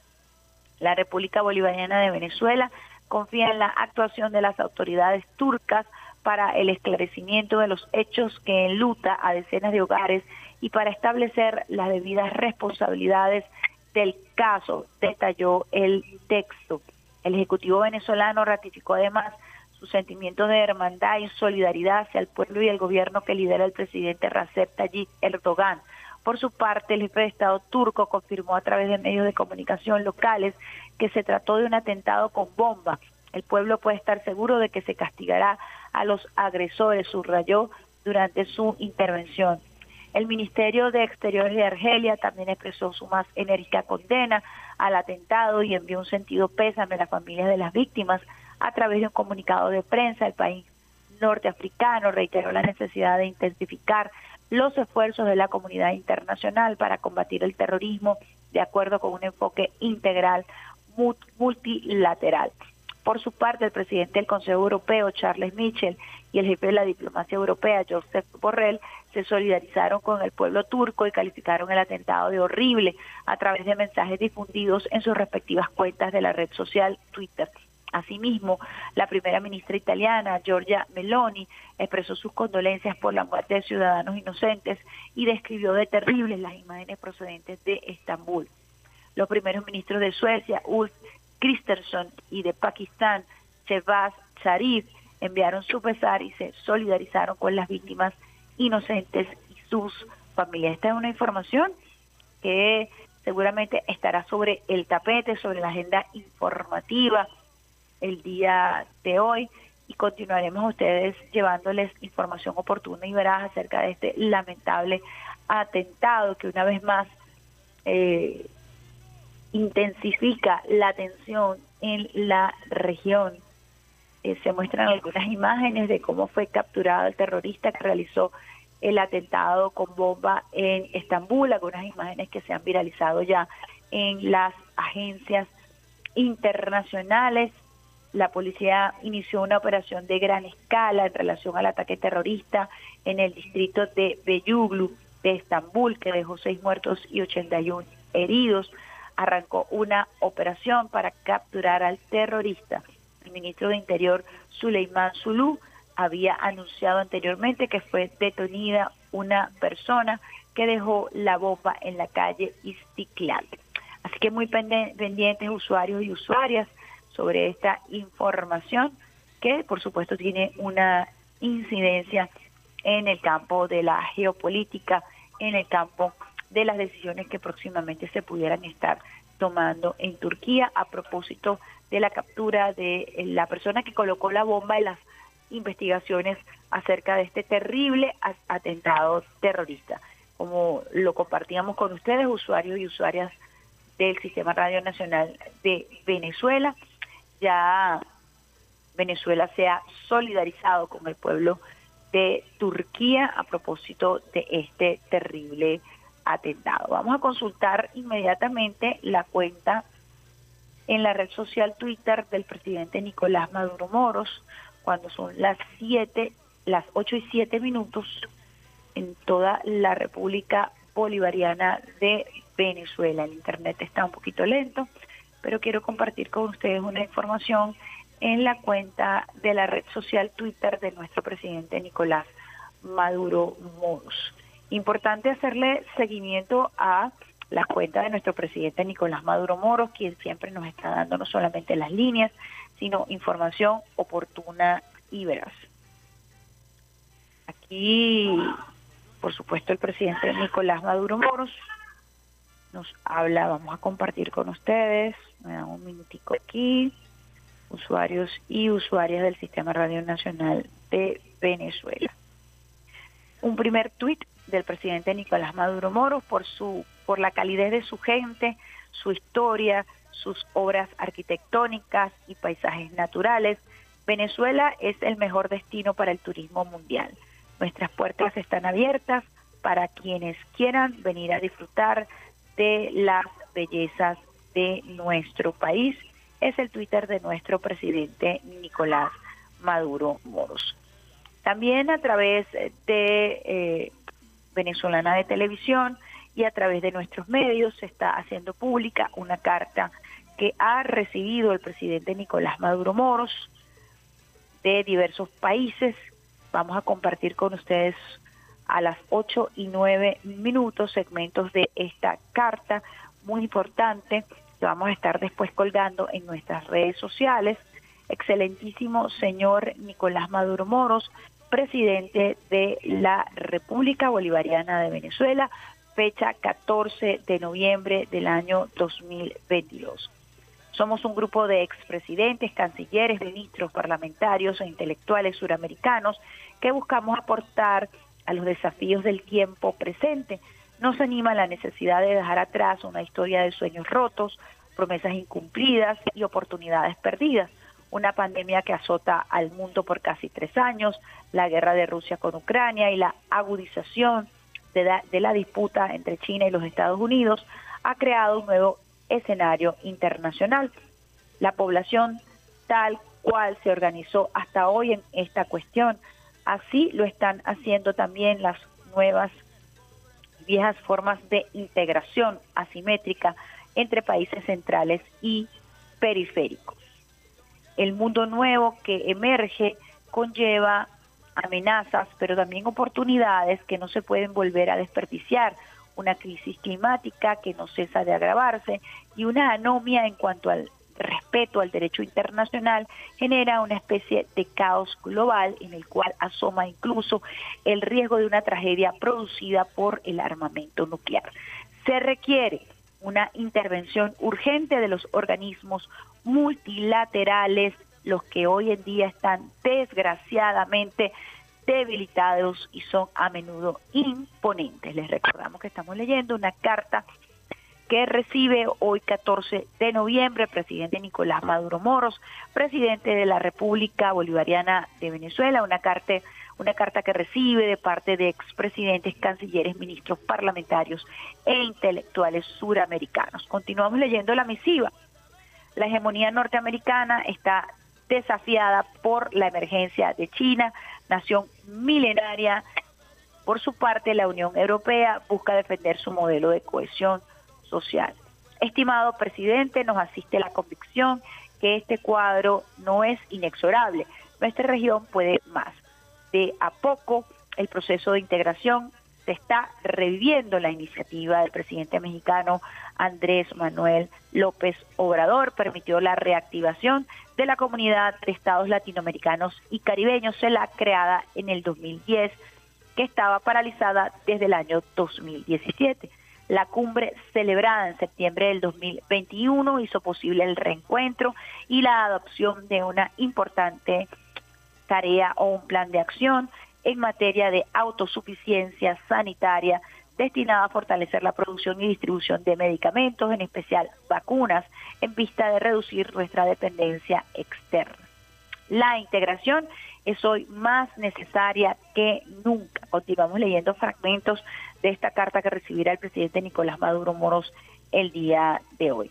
La República Bolivariana de Venezuela confía en la actuación de las autoridades turcas para el esclarecimiento de los hechos que enluta a decenas de hogares y para establecer las debidas responsabilidades del caso, detalló el texto. El Ejecutivo venezolano ratificó además sus sentimientos de hermandad y solidaridad hacia el pueblo y el gobierno que lidera el presidente Recep Tayyip Erdogan. Por su parte, el jefe de Estado turco confirmó a través de medios de comunicación locales que se trató de un atentado con bomba. El pueblo puede estar seguro de que se castigará a los agresores, subrayó durante su intervención. El Ministerio de Exteriores de Argelia también expresó su más enérgica condena al atentado y envió un sentido pésame a las familias de las víctimas a través de un comunicado de prensa. El país norteafricano reiteró la necesidad de intensificar los esfuerzos de la comunidad internacional para combatir el terrorismo de acuerdo con un enfoque integral multilateral. Por su parte, el presidente del Consejo Europeo, Charles Michel, y el jefe de la diplomacia europea, Joseph Borrell, se solidarizaron con el pueblo turco y calificaron el atentado de horrible a través de mensajes difundidos en sus respectivas cuentas de la red social Twitter. Asimismo, la primera ministra italiana, Giorgia Meloni, expresó sus condolencias por la muerte de ciudadanos inocentes y describió de terribles las imágenes procedentes de Estambul. Los primeros ministros de Suecia, Ulf Kristersson y de Pakistán, Shehbaz Sharif, enviaron su pesar y se solidarizaron con las víctimas inocentes y sus familias. Esta es una información que seguramente estará sobre el tapete, sobre la agenda informativa el día de hoy y continuaremos ustedes llevándoles información oportuna y veraz acerca de este lamentable atentado que una vez más eh, intensifica la tensión en la región. eh, se muestran algunas imágenes de cómo fue capturado el terrorista que realizó el atentado con bomba en Estambul, algunas imágenes que se han viralizado ya en las agencias internacionales. La policía inició una operación de gran escala en relación al ataque terrorista en el distrito de Beyuglu de Estambul, que dejó seis muertos y 81 heridos. Arrancó una operación para capturar al terrorista. El ministro de Interior, Suleiman Zulu, había anunciado anteriormente que fue detenida una persona que dejó la bomba en la calle Istiklal. Así que muy pendientes usuarios y usuarias sobre esta información que por supuesto tiene una incidencia en el campo de la geopolítica, en el campo de las decisiones que próximamente se pudieran estar tomando en Turquía a propósito de la captura de la persona que colocó la bomba en las investigaciones acerca de este terrible atentado terrorista. Como lo compartíamos con ustedes, usuarios y usuarias del Sistema Radio Nacional de Venezuela, ya Venezuela se ha solidarizado con el pueblo de Turquía a propósito de este terrible atentado. Vamos a consultar inmediatamente la cuenta en la red social Twitter del presidente Nicolás Maduro Moros, cuando son las 7, las 8 y 7 minutos en toda la República Bolivariana de Venezuela. El Internet está un poquito lento, pero quiero compartir con ustedes una información en la cuenta de la red social Twitter de nuestro presidente Nicolás Maduro Moros. Importante hacerle seguimiento a la cuenta de nuestro presidente Nicolás Maduro Moros, quien siempre nos está dando no solamente las líneas, sino información oportuna y veraz. Aquí, por supuesto, el presidente Nicolás Maduro Moros nos habla, vamos a compartir con ustedes, me dan un minutico aquí, usuarios y usuarias del Sistema Radio Nacional de Venezuela. Un primer tuit del presidente Nicolás Maduro Moros por su por la calidez de su gente, su historia, sus obras arquitectónicas y paisajes naturales, Venezuela es el mejor destino para el turismo mundial. Nuestras puertas están abiertas para quienes quieran venir a disfrutar de las bellezas de nuestro país. Es el Twitter de nuestro presidente Nicolás Maduro Moros. También a través de eh, Venezolana de Televisión y a través de nuestros medios se está haciendo pública una carta que ha recibido el presidente Nicolás Maduro Moros de diversos países. Vamos a compartir con ustedes a las 8 y 9 minutos segmentos de esta carta muy importante que vamos a estar después colgando en nuestras redes sociales. Excelentísimo señor Nicolás Maduro Moros, presidente de la República Bolivariana de Venezuela, fecha 14 de noviembre del año 2022. Somos un grupo de expresidentes, cancilleres, ministros, parlamentarios e intelectuales suramericanos que buscamos aportar a los desafíos del tiempo presente. Nos anima la necesidad de dejar atrás una historia de sueños rotos, promesas incumplidas y oportunidades perdidas. Una pandemia que azota al mundo por casi tres años, la guerra de Rusia con Ucrania y la agudización de la, disputa entre China y los Estados Unidos ha creado un nuevo escenario internacional. La población tal cual se organizó hasta hoy en esta cuestión, así lo están haciendo también las nuevas viejas formas de integración asimétrica entre países centrales y periféricos. El mundo nuevo que emerge conlleva amenazas, pero también oportunidades que no se pueden volver a desperdiciar, una crisis climática que no cesa de agravarse y una anomia en cuanto al respeto al derecho internacional genera una especie de caos global en el cual asoma incluso el riesgo de una tragedia producida por el armamento nuclear. Se requiere una intervención urgente de los organismos multilaterales los que hoy en día están desgraciadamente debilitados y son a menudo imponentes. Les recordamos que estamos leyendo una carta que recibe hoy 14 de noviembre el presidente Nicolás Maduro Moros, presidente de la República Bolivariana de Venezuela, una carta, una carta que recibe de parte de expresidentes, cancilleres, ministros parlamentarios e intelectuales suramericanos. Continuamos leyendo la misiva. La hegemonía norteamericana está desafiada por la emergencia de China, nación milenaria. Por su parte, la Unión Europea busca defender su modelo de cohesión social. Estimado presidente, nos asiste la convicción que este cuadro no es inexorable. Nuestra región puede más. De a poco, el proceso de integración se está reviviendo la iniciativa del presidente mexicano Andrés Manuel López Obrador, permitió la reactivación de la comunidad de estados latinoamericanos y caribeños, se la creada en el 2010, que estaba paralizada desde el año 2017. La cumbre celebrada en septiembre del 2021 hizo posible el reencuentro y la adopción de una importante tarea o un plan de acción en materia de autosuficiencia sanitaria destinada a fortalecer la producción y distribución de medicamentos, en especial vacunas, en vista de reducir nuestra dependencia externa. La integración es hoy más necesaria que nunca. Continuamos leyendo fragmentos de esta carta que recibirá el presidente Nicolás Maduro Moros el día de hoy.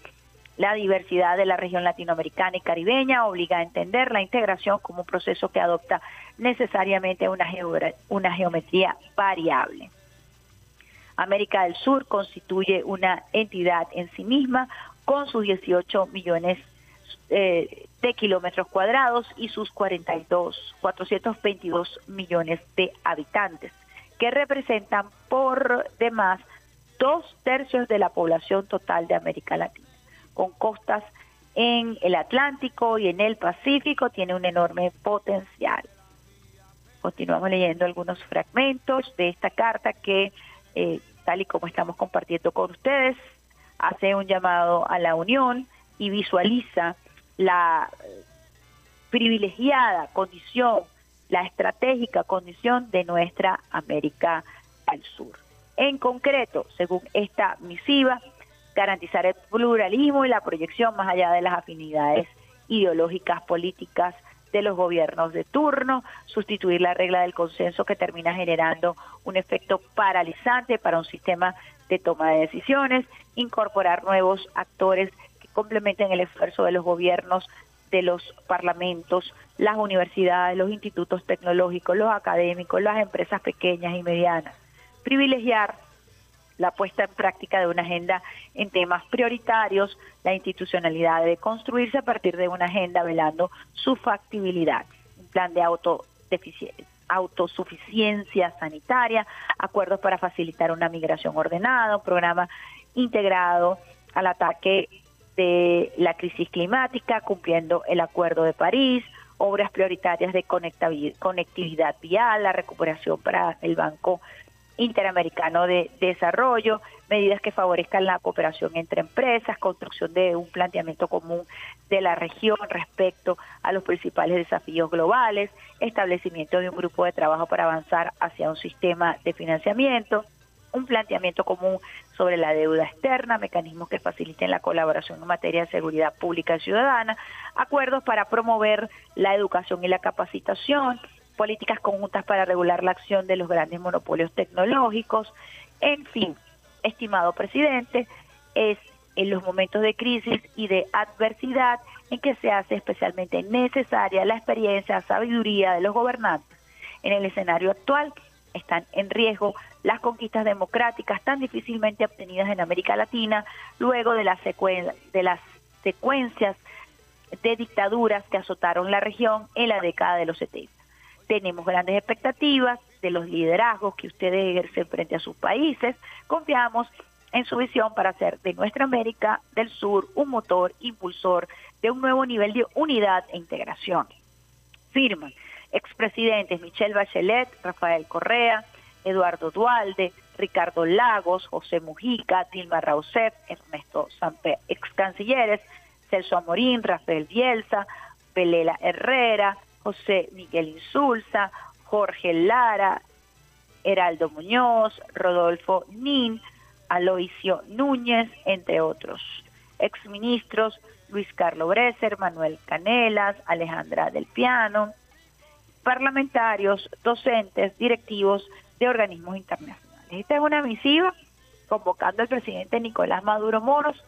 La diversidad de la región latinoamericana y caribeña obliga a entender la integración como un proceso que adopta necesariamente una, una geometría variable. América del Sur constituye una entidad en sí misma con sus 18 millones eh, de kilómetros cuadrados y sus 42, 422 millones de habitantes, que representan por demás dos tercios de la población total de América Latina, con costas en el Atlántico y en el Pacífico, tiene un enorme potencial. Continuamos leyendo algunos fragmentos de esta carta que, eh, tal y como estamos compartiendo con ustedes, hace un llamado a la unión y visualiza la privilegiada condición, la estratégica condición de nuestra América del Sur. En concreto, según esta misiva, garantizar el pluralismo y la proyección más allá de las afinidades ideológicas, políticas de los gobiernos de turno, sustituir la regla del consenso que termina generando un efecto paralizante para un sistema de toma de decisiones, incorporar nuevos actores complementen el esfuerzo de los gobiernos, de los parlamentos, las universidades, los institutos tecnológicos, los académicos, las empresas pequeñas y medianas. Privilegiar la puesta en práctica de una agenda en temas prioritarios, la institucionalidad debe construirse a partir de una agenda velando su factibilidad, un plan de autosuficiencia sanitaria, acuerdos para facilitar una migración ordenada, un programa integrado al ataque de la crisis climática, cumpliendo el Acuerdo de París, obras prioritarias de conectividad vial, la recuperación para el Banco Interamericano de Desarrollo, medidas que favorezcan la cooperación entre empresas, construcción de un planteamiento común de la región respecto a los principales desafíos globales, establecimiento de un grupo de trabajo para avanzar hacia un sistema de financiamiento, un planteamiento común sobre la deuda externa, mecanismos que faciliten la colaboración en materia de seguridad pública y ciudadana, acuerdos para promover la educación y la capacitación, políticas conjuntas para regular la acción de los grandes monopolios tecnológicos, en fin, estimado presidente, es en los momentos de crisis y de adversidad en que se hace especialmente necesaria la experiencia, sabiduría de los gobernantes. En el escenario actual están en riesgo las conquistas democráticas tan difícilmente obtenidas en América Latina luego de, la de las secuencias de dictaduras que azotaron la región en la década de los 70. Tenemos grandes expectativas de los liderazgos que ustedes ejercen frente a sus países. Confiamos en su visión para hacer de nuestra América del Sur un motor impulsor de un nuevo nivel de unidad e integración. Firman expresidentes Michelle Bachelet, Rafael Correa, Eduardo Dualde, Ricardo Lagos, José Mujica, Dilma Rousseff, Ernesto Samper, ex cancilleres, Celso Amorín, Rafael Bielsa, Pelela Herrera, José Miguel Insulza, Jorge Lara, Heraldo Muñoz, Rodolfo Nin, Aloisio Núñez, entre otros. Exministros Luis Carlos Breser, Manuel Canelas, Alejandra del Piano, parlamentarios, docentes, directivos de organismos internacionales. Esta es una misiva convocando al presidente Nicolás Maduro Moros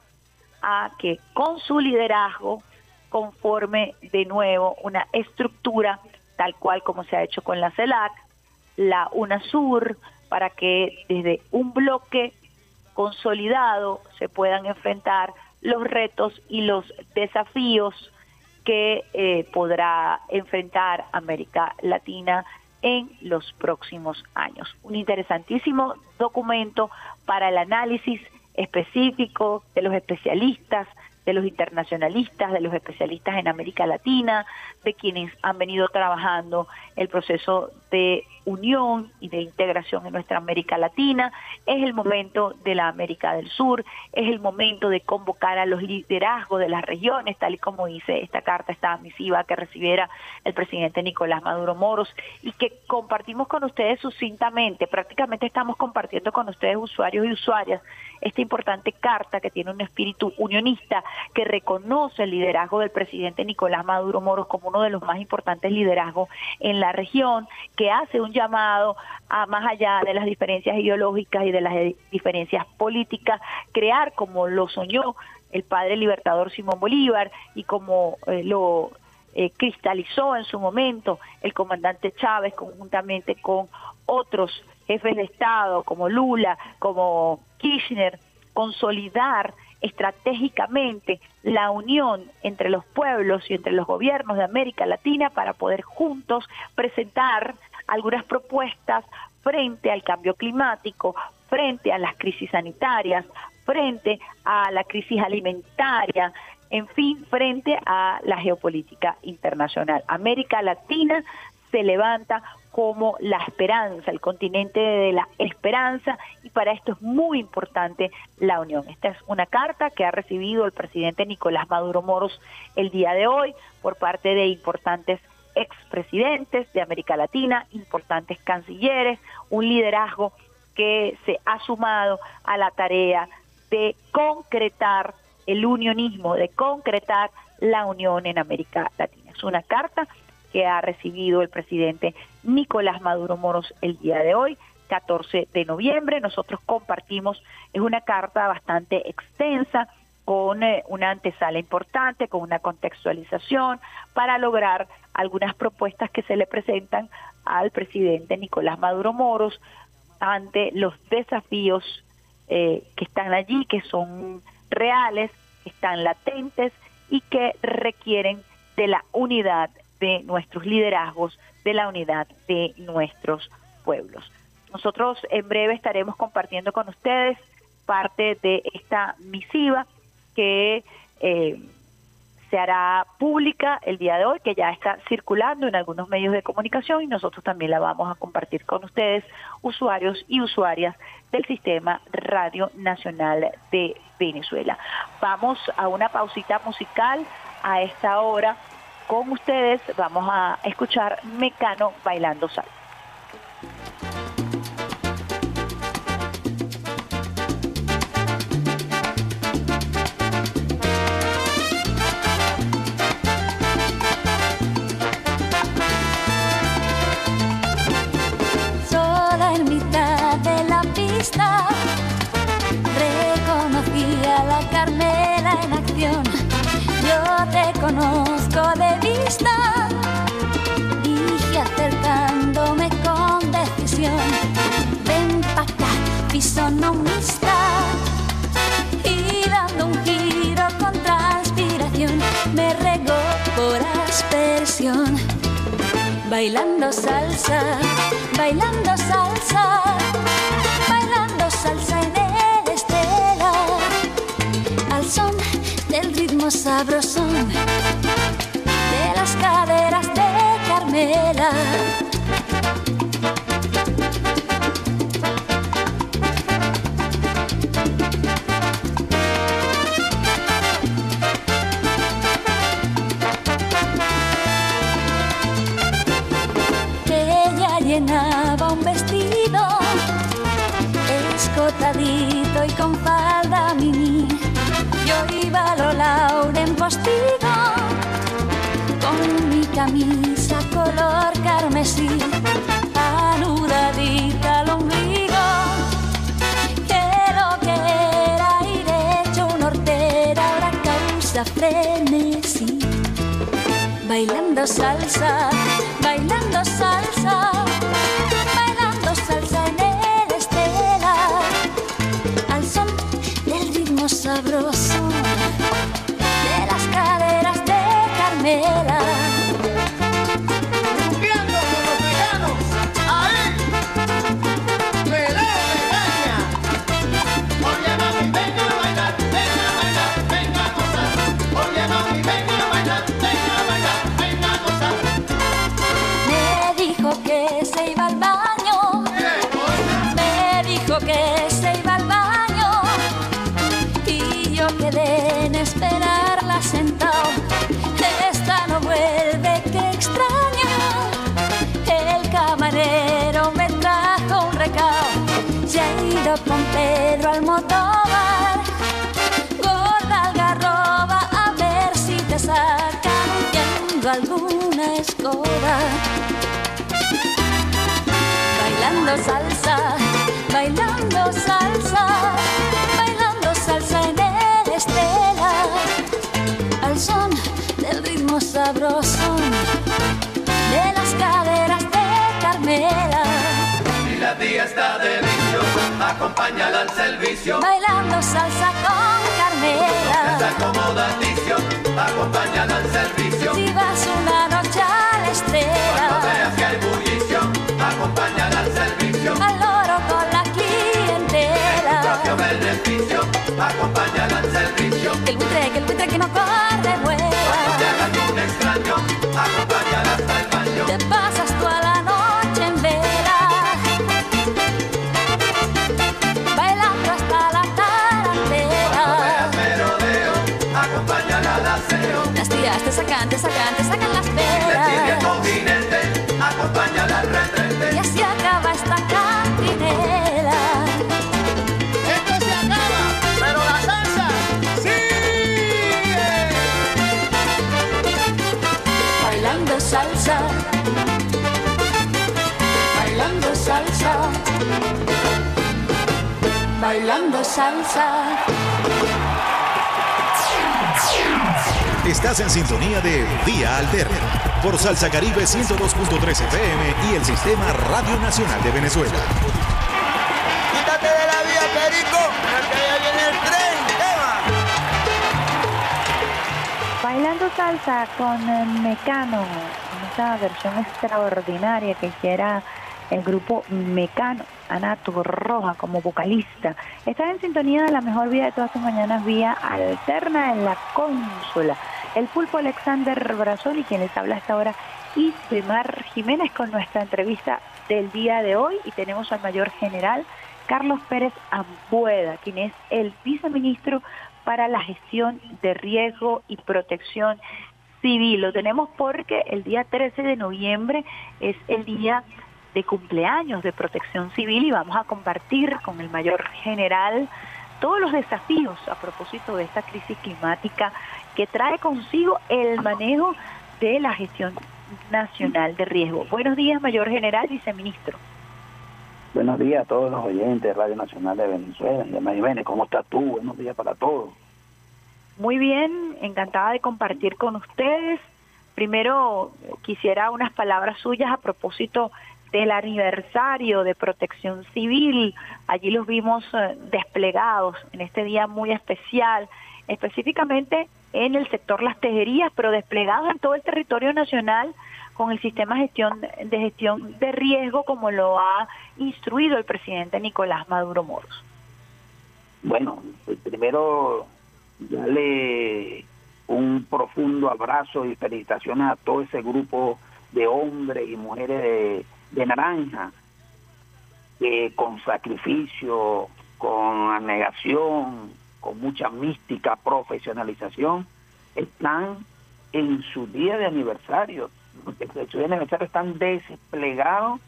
a que con su liderazgo conforme de nuevo una estructura tal cual como se ha hecho con la CELAC, la UNASUR, para que desde un bloque consolidado se puedan enfrentar los retos y los desafíos que eh, podrá enfrentar América Latina en los próximos años. Un interesantísimo documento para el análisis específico de los especialistas, de los internacionalistas, de los especialistas en América Latina, de quienes han venido trabajando el proceso de unión y de integración en nuestra América Latina. Es el momento de la América del Sur, es el momento de convocar a los liderazgos de las regiones, tal y como dice esta carta, esta misiva que recibiera el presidente Nicolás Maduro Moros y que compartimos con ustedes sucintamente. Prácticamente estamos compartiendo con ustedes, usuarios y usuarias, esta importante carta que tiene un espíritu unionista que reconoce el liderazgo del presidente Nicolás Maduro Moros como uno de los más importantes liderazgos en la región, que hace un llamado a más allá de las diferencias ideológicas y de las diferencias políticas, crear como lo soñó el padre libertador Simón Bolívar y como eh, lo eh, cristalizó en su momento el comandante Chávez conjuntamente con otros jefes de Estado como Lula, como Kirchner, consolidar estratégicamente la unión entre los pueblos y entre los gobiernos de América Latina para poder juntos presentar algunas propuestas frente al cambio climático, frente a las crisis sanitarias, frente a la crisis alimentaria, en fin, frente a la geopolítica internacional. América Latina se levanta como la esperanza, el continente de la esperanza, y para esto es muy importante la unión. Esta es una carta que ha recibido el presidente Nicolás Maduro Moros el día de hoy por parte de importantes expresidentes de América Latina, importantes cancilleres, un liderazgo que se ha sumado a la tarea de concretar el unionismo, de concretar la unión en América Latina. Es una carta que ha recibido el presidente Nicolás Maduro Moros el día de hoy, 14 de noviembre. Nosotros compartimos, es una carta bastante extensa, con eh, una antesala importante, con una contextualización, para lograr algunas propuestas que se le presentan al presidente Nicolás Maduro Moros ante los desafíos eh, que están allí, que son reales, que están latentes y que requieren de la unidad de nuestros liderazgos, de la unidad de nuestros pueblos. Nosotros en breve estaremos compartiendo con ustedes parte de esta misiva que eh, se hará pública el día de hoy, que ya está circulando en algunos medios de comunicación y nosotros también la vamos a compartir con ustedes, usuarios y usuarias del Sistema Radio Nacional de Venezuela. Vamos a una pausita musical a esta hora con ustedes vamos a escuchar Mecano bailando salsa. Sola en mitad de la pista, reconocí a la Carmela en acción. Yo te conozco de vista, dije acercándome con decisión. Ven pa' acá, fisonomista, y dando un giro con transpiración, me regó por aspersión. Bailando salsa, bailando salsa, bailando salsa en el estela, al son del ritmo sabrosón caderas de Carmela. Llenaba un vestido escotadito y con falda mini. Yo iba a lo Lauren postigo camisa color carmesí, anudadita al ombligo. Que lo que era ir hecho un hortera ahora causa frenesí. Bailando salsa, bailando salsa, salsa, bailando salsa, bailando salsa en el estela, al son del ritmo sabroso de las caderas de Carmela. Y la tía está de vicio, acompáñala al servicio. Bailando salsa con Carmela. Está acomodaticio, acompáñala al servicio. Si vas una noche al servicio. al loro con la clientela. propio beneficio, acompáñala al servicio. Que el buitre, que el buitre que no corre Te vuela. hagas un extraño, acompáñala hasta el baño. Te pasas toda la noche en vela. Bailando hasta la tarantela. Merodeo, acompáñala al aseo. Las tías te sacan, te sacan, te sacan salsa. Bailando salsa. Bailando salsa. Estás en sintonía de Vía Alterna por Salsa Caribe 102.3 FM y el Sistema Radio Nacional de Venezuela. Quítate de la vía, Perico, que ya viene el tren, tema. Bailando salsa con Mecano, en esta versión extraordinaria que hiciera el grupo Mecano, Ana Roja como vocalista. Está en sintonía de la mejor vida de todas tus mañanas, vía alterna en la consola. El pulpo Alexander Brazón y quien les habla hasta ahora, Ismar Jiménez con nuestra entrevista del día de hoy y tenemos al mayor general Carlos Pérez Ampueda, quien es el viceministro para la gestión de riesgo y protección civil. Lo tenemos porque el día 13 de noviembre es el día de cumpleaños de protección civil y vamos a compartir con el mayor general todos los desafíos a propósito de esta crisis climática que trae consigo el manejo de la gestión nacional de riesgo. Buenos días, mayor general, viceministro. Buenos días a todos los oyentes de Radio Nacional de Venezuela. Y Jiménez, ¿cómo estás tú? Buenos días para todos. Muy bien, encantada de compartir con ustedes. Primero, quisiera unas palabras suyas a propósito del aniversario de protección civil. Allí los vimos eh, desplegados en este día muy especial, específicamente en el sector las tejerías, pero desplegados en todo el territorio nacional con el sistema de gestión, de gestión de riesgo como lo ha instruido el presidente Nicolás Maduro Moros. Bueno, pues primero darle un profundo abrazo y felicitaciones a todo ese grupo de hombres y mujeres de, naranja que con sacrificio, con abnegación, con mucha mística, profesionalización, están en su día de aniversario, en su día de aniversario están desplegados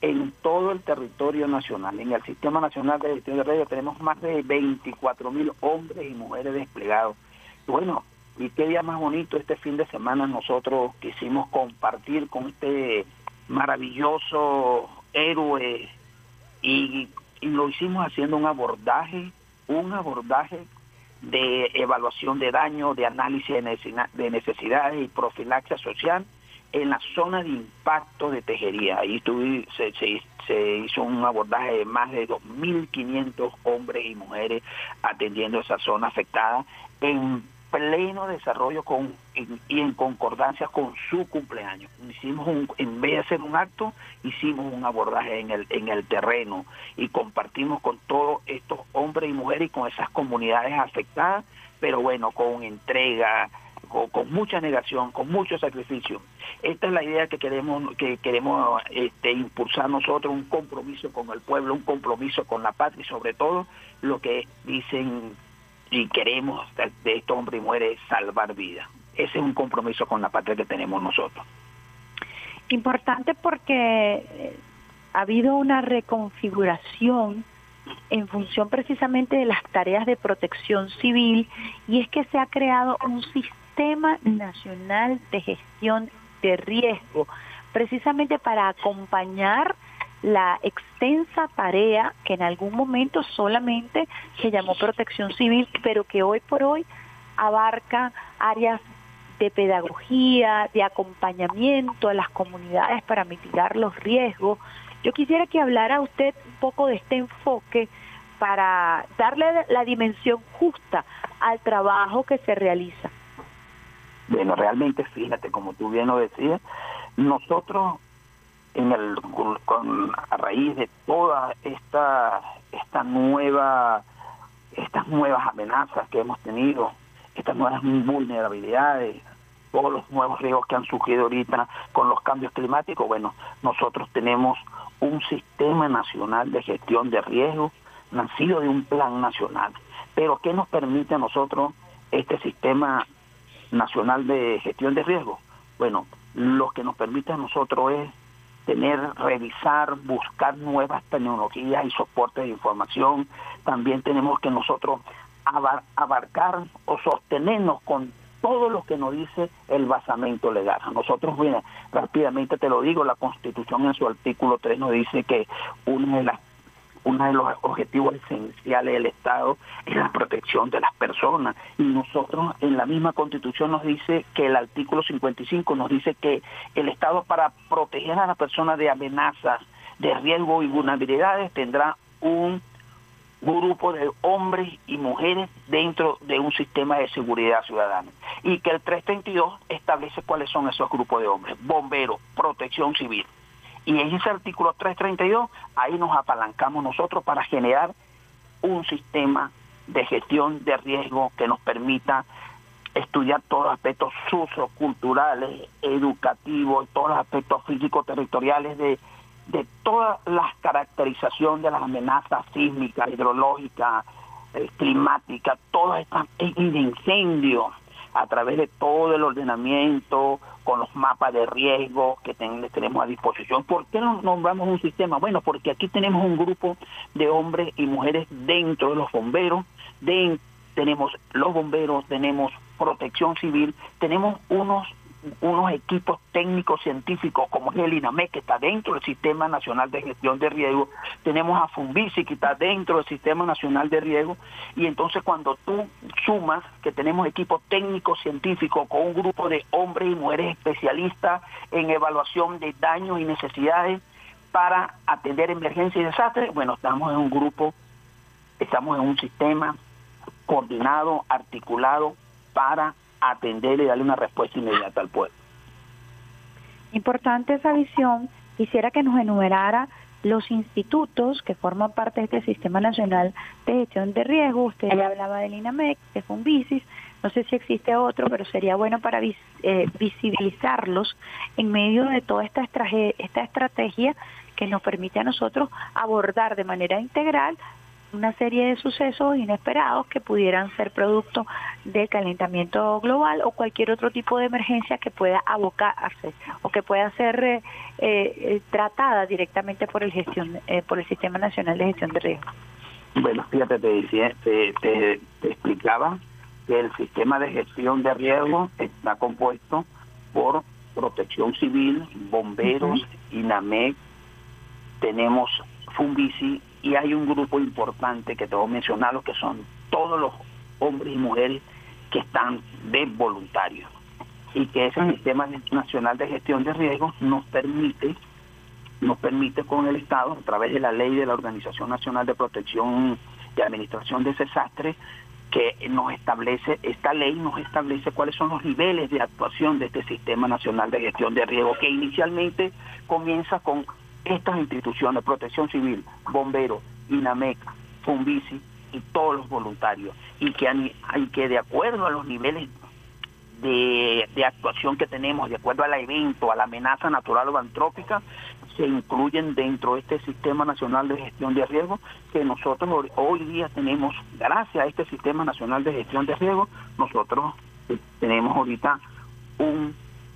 en todo el territorio nacional. En el Sistema Nacional de Gestión de Riesgo tenemos más de 24 mil hombres y mujeres desplegados. Bueno, y qué día más bonito este fin de semana nosotros quisimos compartir con este maravilloso héroe y, y lo hicimos haciendo un abordaje, un abordaje de evaluación de daño, de análisis de necesidades y profilaxia social en la zona de impacto de tejería. Ahí tuve, se, se, hizo un abordaje de más de 2.500 hombres y mujeres atendiendo esa zona afectada en pleno desarrollo con, y en concordancia con su cumpleaños. Hicimos un, en vez de hacer un acto, hicimos un abordaje en el, en el terreno y compartimos con todos estos hombres y mujeres y con esas comunidades afectadas, pero bueno, con entrega, con, mucha negación, con mucho sacrificio. Esta es la idea que queremos que queremos este, impulsar nosotros, un compromiso con el pueblo, un compromiso con la patria y sobre todo lo que dicen y queremos de estos hombres y mujeres salvar vidas. Ese es un compromiso con la patria que tenemos nosotros. Importante porque eh, ha habido una reconfiguración en función precisamente de las tareas de protección civil y es que se ha creado un sistema nacional de gestión de riesgo precisamente para acompañar la extensa tarea que en algún momento solamente se llamó protección civil, pero que hoy por hoy abarca áreas de pedagogía, de acompañamiento a las comunidades para mitigar los riesgos. Yo quisiera que hablara usted un poco de este enfoque para darle la dimensión justa al trabajo que se realiza. Bueno, realmente fíjate, como tú bien lo decías, nosotros en el con, a raíz de toda esta esta nueva estas nuevas amenazas que hemos tenido estas nuevas vulnerabilidades todos los nuevos riesgos que han surgido ahorita con los cambios climáticos bueno nosotros tenemos un sistema nacional de gestión de riesgos nacido de un plan nacional. Pero qué nos permite a nosotros este sistema nacional de gestión de riesgos bueno lo que nos permite a nosotros es tener, revisar, buscar nuevas tecnologías y soportes de información. También tenemos que nosotros abarcar o sostenernos con todo lo que nos dice el basamento legal. Nosotros, mira, rápidamente te lo digo, la Constitución en su artículo 3 nos dice que una de las uno de los objetivos esenciales del Estado es la protección de las personas. Y nosotros en la misma Constitución nos dice que el artículo 55 nos dice que el Estado para proteger a las personas de amenazas, de riesgo y vulnerabilidades tendrá un grupo de hombres y mujeres dentro de un sistema de seguridad ciudadana. Y que el 332 establece cuáles son esos grupos de hombres. Bomberos, protección civil. Y en ese artículo 332, ahí nos apalancamos nosotros para generar un sistema de gestión de riesgo que nos permita estudiar todos los aspectos socioculturales, educativos, todos los aspectos físico-territoriales de, de todas las caracterización de las amenazas sísmicas, hidrológicas, eh, climáticas, todas estas incendios a través de todo el ordenamiento, con los mapas de riesgo que tenemos a disposición. ¿Por qué no nombramos un sistema? Bueno, porque aquí tenemos un grupo de hombres y mujeres dentro de los bomberos, tenemos los bomberos, tenemos protección civil, tenemos unos unos equipos técnicos científicos como es el INAMEC que está dentro del Sistema Nacional de Gestión de Riesgo, tenemos a FUNBICI que está dentro del Sistema Nacional de Riesgo. Y entonces cuando tú sumas que tenemos equipos técnicos científicos con un grupo de hombres y mujeres especialistas en evaluación de daños y necesidades para atender emergencias y desastres, bueno, estamos en un grupo, estamos en un sistema coordinado, articulado para atender y darle una respuesta inmediata al pueblo. Importante esa visión. Quisiera que nos enumerara los institutos que forman parte de este Sistema Nacional de Gestión de Riesgo. Usted ya hablaba del INAMEC, de FUNBICIS, no sé si existe otro, pero sería bueno para eh, visibilizarlos en medio de toda esta, esta estrategia que nos permite a nosotros abordar de manera integral una serie de sucesos inesperados que pudieran ser producto del calentamiento global o cualquier otro tipo de emergencia que pueda abocarse o que pueda ser eh, eh, tratada directamente por el gestión eh, por el Sistema Nacional de Gestión de Riesgo. Bueno, fíjate, te, decía, te, te, te explicaba que el sistema de gestión de riesgo está compuesto por protección civil, bomberos, INAMEC, tenemos Funvici y hay un grupo importante que tengo mencionado que son todos los hombres y mujeres que están de voluntarios. Y que ese sistema nacional de gestión de riesgos nos permite nos permite con el Estado a través de la ley de la Organización Nacional de Protección y Administración de Desastres que nos establece, esta ley nos establece cuáles son los niveles de actuación de este Sistema Nacional de Gestión de Riesgo, que inicialmente comienza con estas instituciones, Protección Civil, Bomberos, INAMEC, FUNBICI y todos los voluntarios, y que, de acuerdo a los niveles de, de, actuación que tenemos, de acuerdo al evento, a la amenaza natural o antrópica, se incluyen dentro de este Sistema Nacional de Gestión de Riesgo que nosotros hoy día tenemos, gracias a este Sistema Nacional de Gestión de Riesgo, nosotros eh, tenemos ahorita un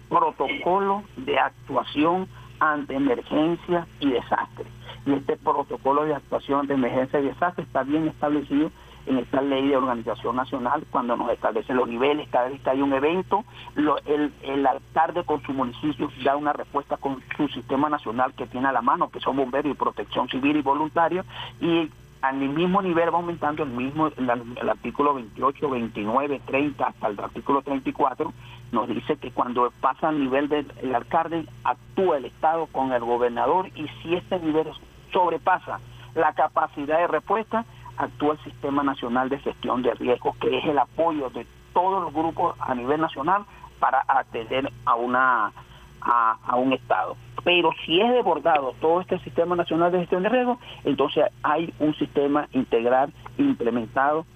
protocolo de actuación ante emergencia y desastre. Y este protocolo de actuación de emergencia y desastre está bien establecido en esta ley de organización nacional cuando nos establece los niveles, cada vez que hay un evento, el, el alcalde con su municipio da una respuesta con su sistema nacional que tiene a la mano, que son bomberos y protección civil y voluntarios, y al mismo nivel va aumentando el mismo el, artículo 28, 29, 30 hasta el artículo 34 nos dice que cuando pasa al nivel del alcalde actúa el Estado con el gobernador y si este nivel sobrepasa la capacidad de respuesta actúa el Sistema Nacional de Gestión de Riesgos, que es el apoyo de todos los grupos a nivel nacional para atender a una a, un Estado. Pero si es desbordado todo este Sistema Nacional de Gestión de Riesgos, entonces hay un sistema integral implementado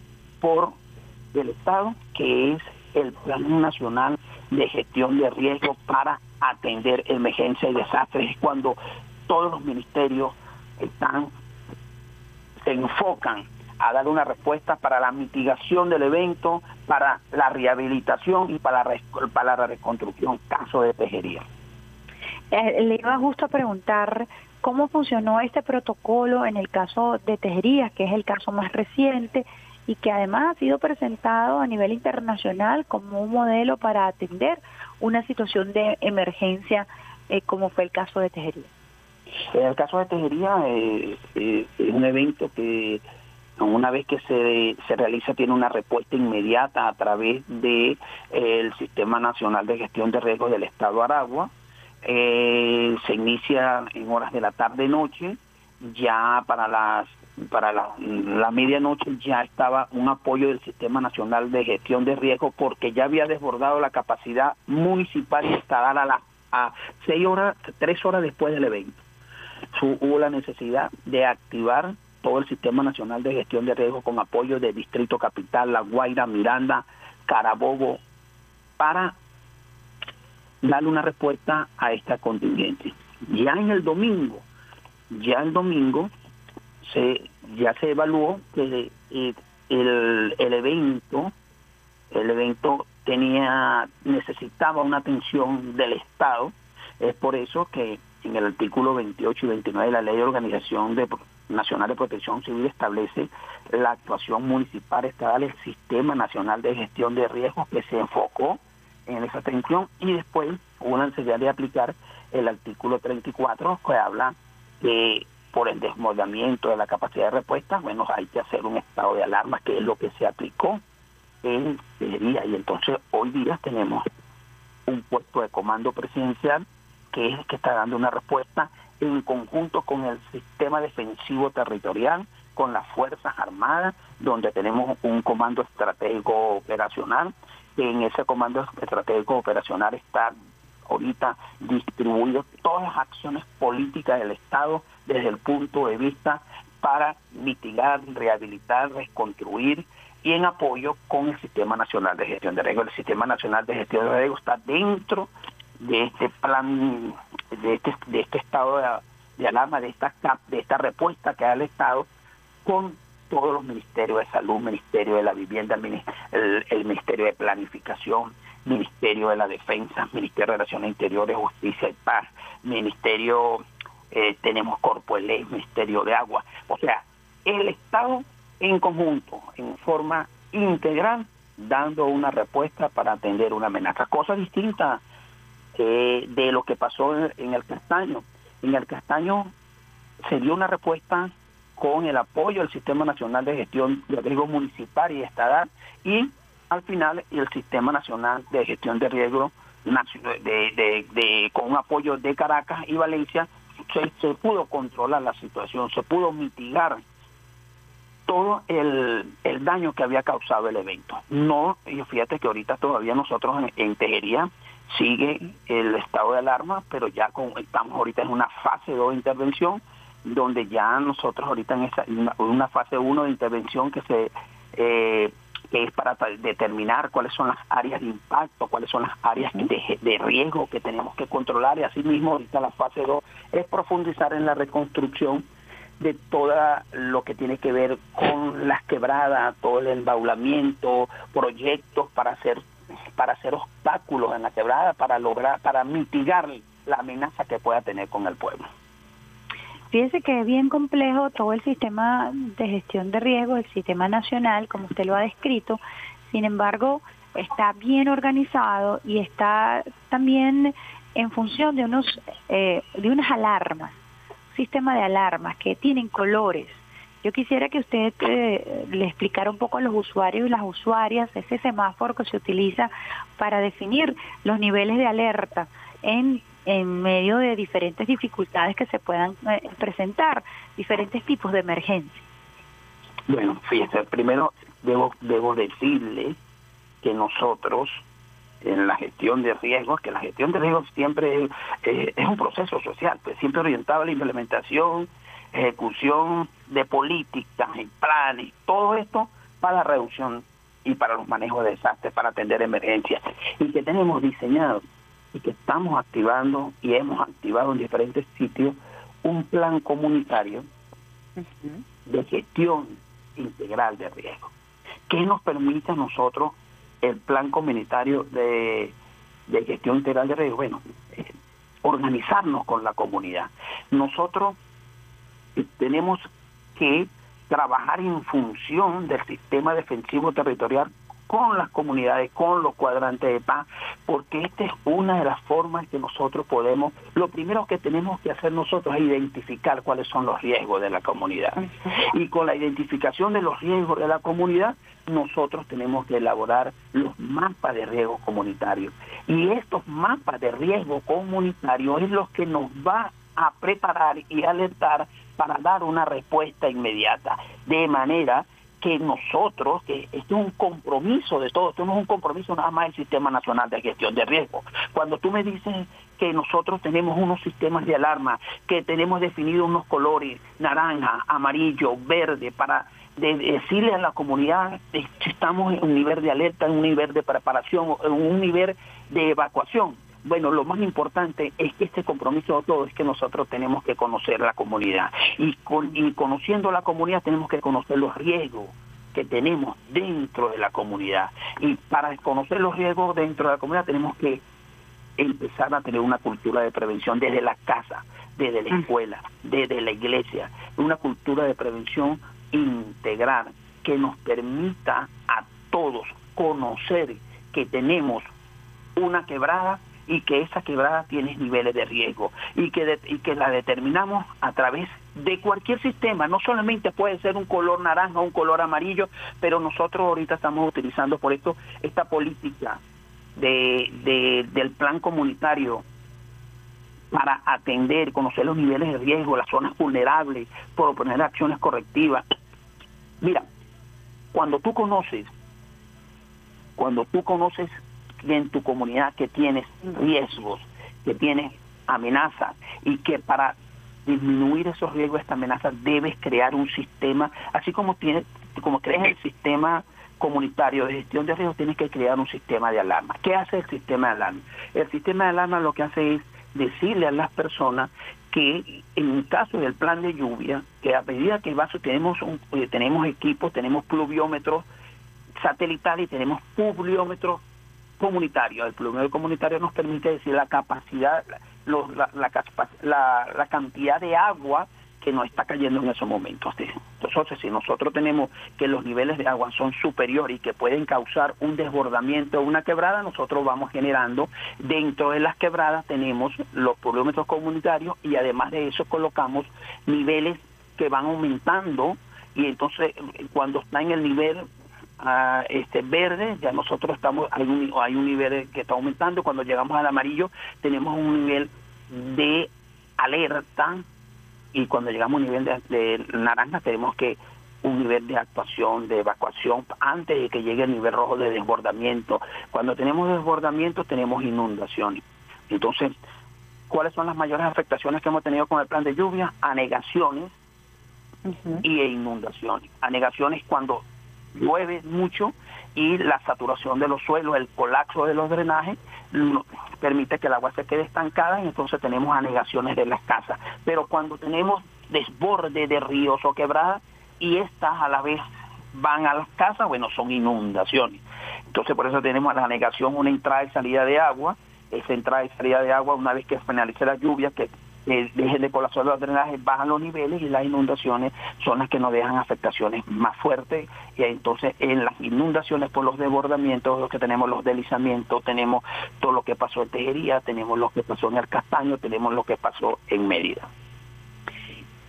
por el Estado, que es el Plan Nacional de Gestión de Riesgos para atender emergencias y desastres, cuando todos los ministerios están se enfocan a dar una respuesta para la mitigación del evento, para la rehabilitación y para la, para la reconstrucción, caso de tejería. Eh, le iba justo a preguntar cómo funcionó este protocolo en el caso de tejerías, que es el caso más reciente y que además ha sido presentado a nivel internacional como un modelo para atender una situación de emergencia eh, como fue el caso de tejería. En el caso de Tejería eh, eh, es un evento que una vez que se, se realiza tiene una respuesta inmediata a través de eh, el Sistema Nacional de Gestión de Riesgos del Estado Aragua. se inicia en horas de la tarde-noche, ya para las para la, la medianoche ya estaba un apoyo del Sistema Nacional de Gestión de Riesgos porque ya había desbordado la capacidad municipal instalada a las a seis horas, tres horas después del evento hubo la necesidad de activar todo el Sistema Nacional de Gestión de Riesgos con apoyo de Distrito Capital, La Guaira, Miranda, Carabobo, para darle una respuesta a esta contingente. Ya en el domingo, ya el domingo, se ya se evaluó que el, el evento, el evento tenía, necesitaba una atención del Estado, es por eso que en el artículo 28 y 29 de la Ley de Organización de, Nacional de Protección Civil establece la actuación municipal estatal, el Sistema Nacional de Gestión de Riesgos que se enfocó en esa atención. Y después hubo una necesidad de aplicar el artículo 34 que habla que por el desmoldamiento de la capacidad de respuesta, bueno, hay que hacer un estado de alarma, que es lo que se aplicó en el día. Y entonces hoy día tenemos un puesto de comando presidencial que es el que está dando una respuesta en conjunto con el sistema defensivo territorial, con las Fuerzas Armadas, donde tenemos un comando estratégico operacional. En ese comando estratégico operacional está ahorita distribuido todas las acciones políticas del Estado desde el punto de vista para mitigar, rehabilitar, reconstruir y en apoyo con el Sistema Nacional de Gestión de Riesgos. El Sistema Nacional de Gestión de Riesgos está dentro de este plan, de este, de este estado de, alarma, de esta, de esta respuesta que da el Estado con todos los ministerios de salud, Ministerio de la Vivienda, el, el Ministerio de Planificación, Ministerio de la Defensa, Ministerio de Relaciones Interiores, Justicia y Paz, Ministerio, eh, tenemos Corpo de Ley, Ministerio de Agua. O sea, el Estado en conjunto, en forma integral, dando una respuesta para atender una amenaza. Cosa distinta eh, de lo que pasó en, el Castaño. En el Castaño se dio una respuesta con el apoyo del Sistema Nacional de Gestión de Riesgo Municipal y Estatal y al final el Sistema Nacional de Gestión de Riesgo de, de, con un apoyo de Caracas y Valencia se, pudo controlar la situación, se pudo mitigar todo el, el, daño que había causado el evento. No, y fíjate que ahorita todavía nosotros en, en Tejería sigue el estado de alarma, pero ya con, estamos ahorita en una fase 2 de intervención, donde ya nosotros ahorita en esa, una, fase 1 de intervención que se eh, que es para determinar cuáles son las áreas de impacto, cuáles son las áreas de, de riesgo que tenemos que controlar y asimismo ahorita la fase 2 es profundizar en la reconstrucción de todo lo que tiene que ver con las quebradas, todo el embaulamiento, proyectos para hacer para hacer obstáculos en la quebrada, para lograr, para mitigar la amenaza que pueda tener con el pueblo. Fíjese que es bien complejo todo el sistema de gestión de riesgo, el sistema nacional, como usted lo ha descrito. Sin embargo, está bien organizado y está también en función de unos eh, de unas alarmas sistema de alarmas que tienen colores. Yo quisiera que usted eh, le explicara un poco a los usuarios y las usuarias ese semáforo que se utiliza para definir los niveles de alerta en, en medio de diferentes dificultades que se puedan eh, presentar, diferentes tipos de emergencia. Bueno, fíjese, primero debo, debo decirle que nosotros en la gestión de riesgos, que la gestión de riesgos siempre es un proceso social, pues siempre orientado a la implementación, ejecución de políticas y planes, todo esto para la reducción y para los manejos de desastres, para atender emergencias, y que tenemos diseñado y que estamos activando y hemos activado en diferentes sitios un plan comunitario de gestión integral de riesgos, que nos permite a nosotros el plan comunitario de, gestión integral de riesgo, bueno, eh, organizarnos con la comunidad. Nosotros eh, tenemos que trabajar en función del sistema defensivo territorial con las comunidades, con los cuadrantes de paz, porque esta es una de las formas que nosotros podemos, lo primero que tenemos que hacer nosotros es identificar cuáles son los riesgos de la comunidad. Y con la identificación de los riesgos de la comunidad, nosotros tenemos que elaborar los mapas de riesgo comunitario. Y estos mapas de riesgo comunitario es los que nos va a preparar y alertar para dar una respuesta inmediata. De manera que nosotros, que esto es un compromiso de todos, esto no es un compromiso nada más del Sistema Nacional de Gestión de Riesgo. Cuando tú me dices que nosotros tenemos unos sistemas de alarma, que tenemos definidos unos colores, naranja, amarillo, verde, para decirle a la comunidad si estamos en un nivel de alerta, en un nivel de preparación, en un nivel de evacuación. Bueno, lo más importante es que este compromiso de todo es que nosotros tenemos que conocer la comunidad. Y, con, y conociendo la comunidad tenemos que conocer los riesgos que tenemos dentro de la comunidad. Y para conocer los riesgos dentro de la comunidad tenemos que empezar a tener una cultura de prevención desde la casa, desde la escuela, desde la iglesia, una cultura de prevención integral que nos permita a todos conocer que tenemos una quebrada y que esa quebrada tiene niveles de riesgo y que, y que la determinamos a través de cualquier sistema, no solamente puede ser un color naranja o un color amarillo, pero nosotros ahorita estamos utilizando por esto esta política de, de, del plan comunitario para atender, conocer los niveles de riesgo, las zonas vulnerables, proponer acciones correctivas. Mira, cuando tú conoces, cuando tú conoces en tu comunidad que tienes riesgos, que tienes amenazas y que para disminuir esos riesgos, esta amenaza, debes crear un sistema, así como tienes, como crees el sistema comunitario de gestión de riesgos, tienes que crear un sistema de alarma. ¿Qué hace el sistema de alarma? El sistema de alarma lo que hace es decirle a las personas que en un caso del plan de lluvia, que a medida que va, tenemos, eh, tenemos equipos, tenemos pluviómetros satelitales y tenemos pluviómetros comunitarios. El pluviómetro comunitario nos permite decir la capacidad, los, la, la, la, la cantidad de agua que nos está cayendo en esos momentos. Entonces, si nosotros tenemos que los niveles de agua son superiores y que pueden causar un desbordamiento o una quebrada, nosotros vamos generando dentro de las quebradas tenemos los pluviómetros comunitarios y además de eso colocamos niveles que van aumentando y entonces cuando está en el nivel ah, este verde ya nosotros estamos hay un, hay un nivel que está aumentando cuando llegamos al amarillo tenemos un nivel de alerta y cuando llegamos a un nivel de, de naranja tenemos que un nivel de actuación, de evacuación, antes de que llegue el nivel rojo de desbordamiento. Cuando tenemos desbordamiento tenemos inundaciones. Entonces, ¿cuáles son las mayores afectaciones que hemos tenido con el plan de lluvia? Anegaciones y inundaciones. Anegaciones cuando llueve mucho y la saturación de los suelos, el colapso de los drenajes, permite que el agua se quede estancada y entonces tenemos anegaciones de las casas. Pero cuando tenemos desborde de ríos o quebradas y estas a la vez van a las casas, bueno, son inundaciones. Entonces por eso tenemos la anegación, una entrada y salida de agua, esa entrada y salida de agua una vez que finalice la lluvia, que eh, dejen de colapsar los drenajes, bajan los niveles y las inundaciones son las que nos dejan afectaciones más fuertes y entonces en las inundaciones por los desbordamientos, lo que tenemos los deslizamientos, tenemos todo lo que pasó en Tejería, tenemos lo que pasó en el Castaño, tenemos lo que pasó en Mérida.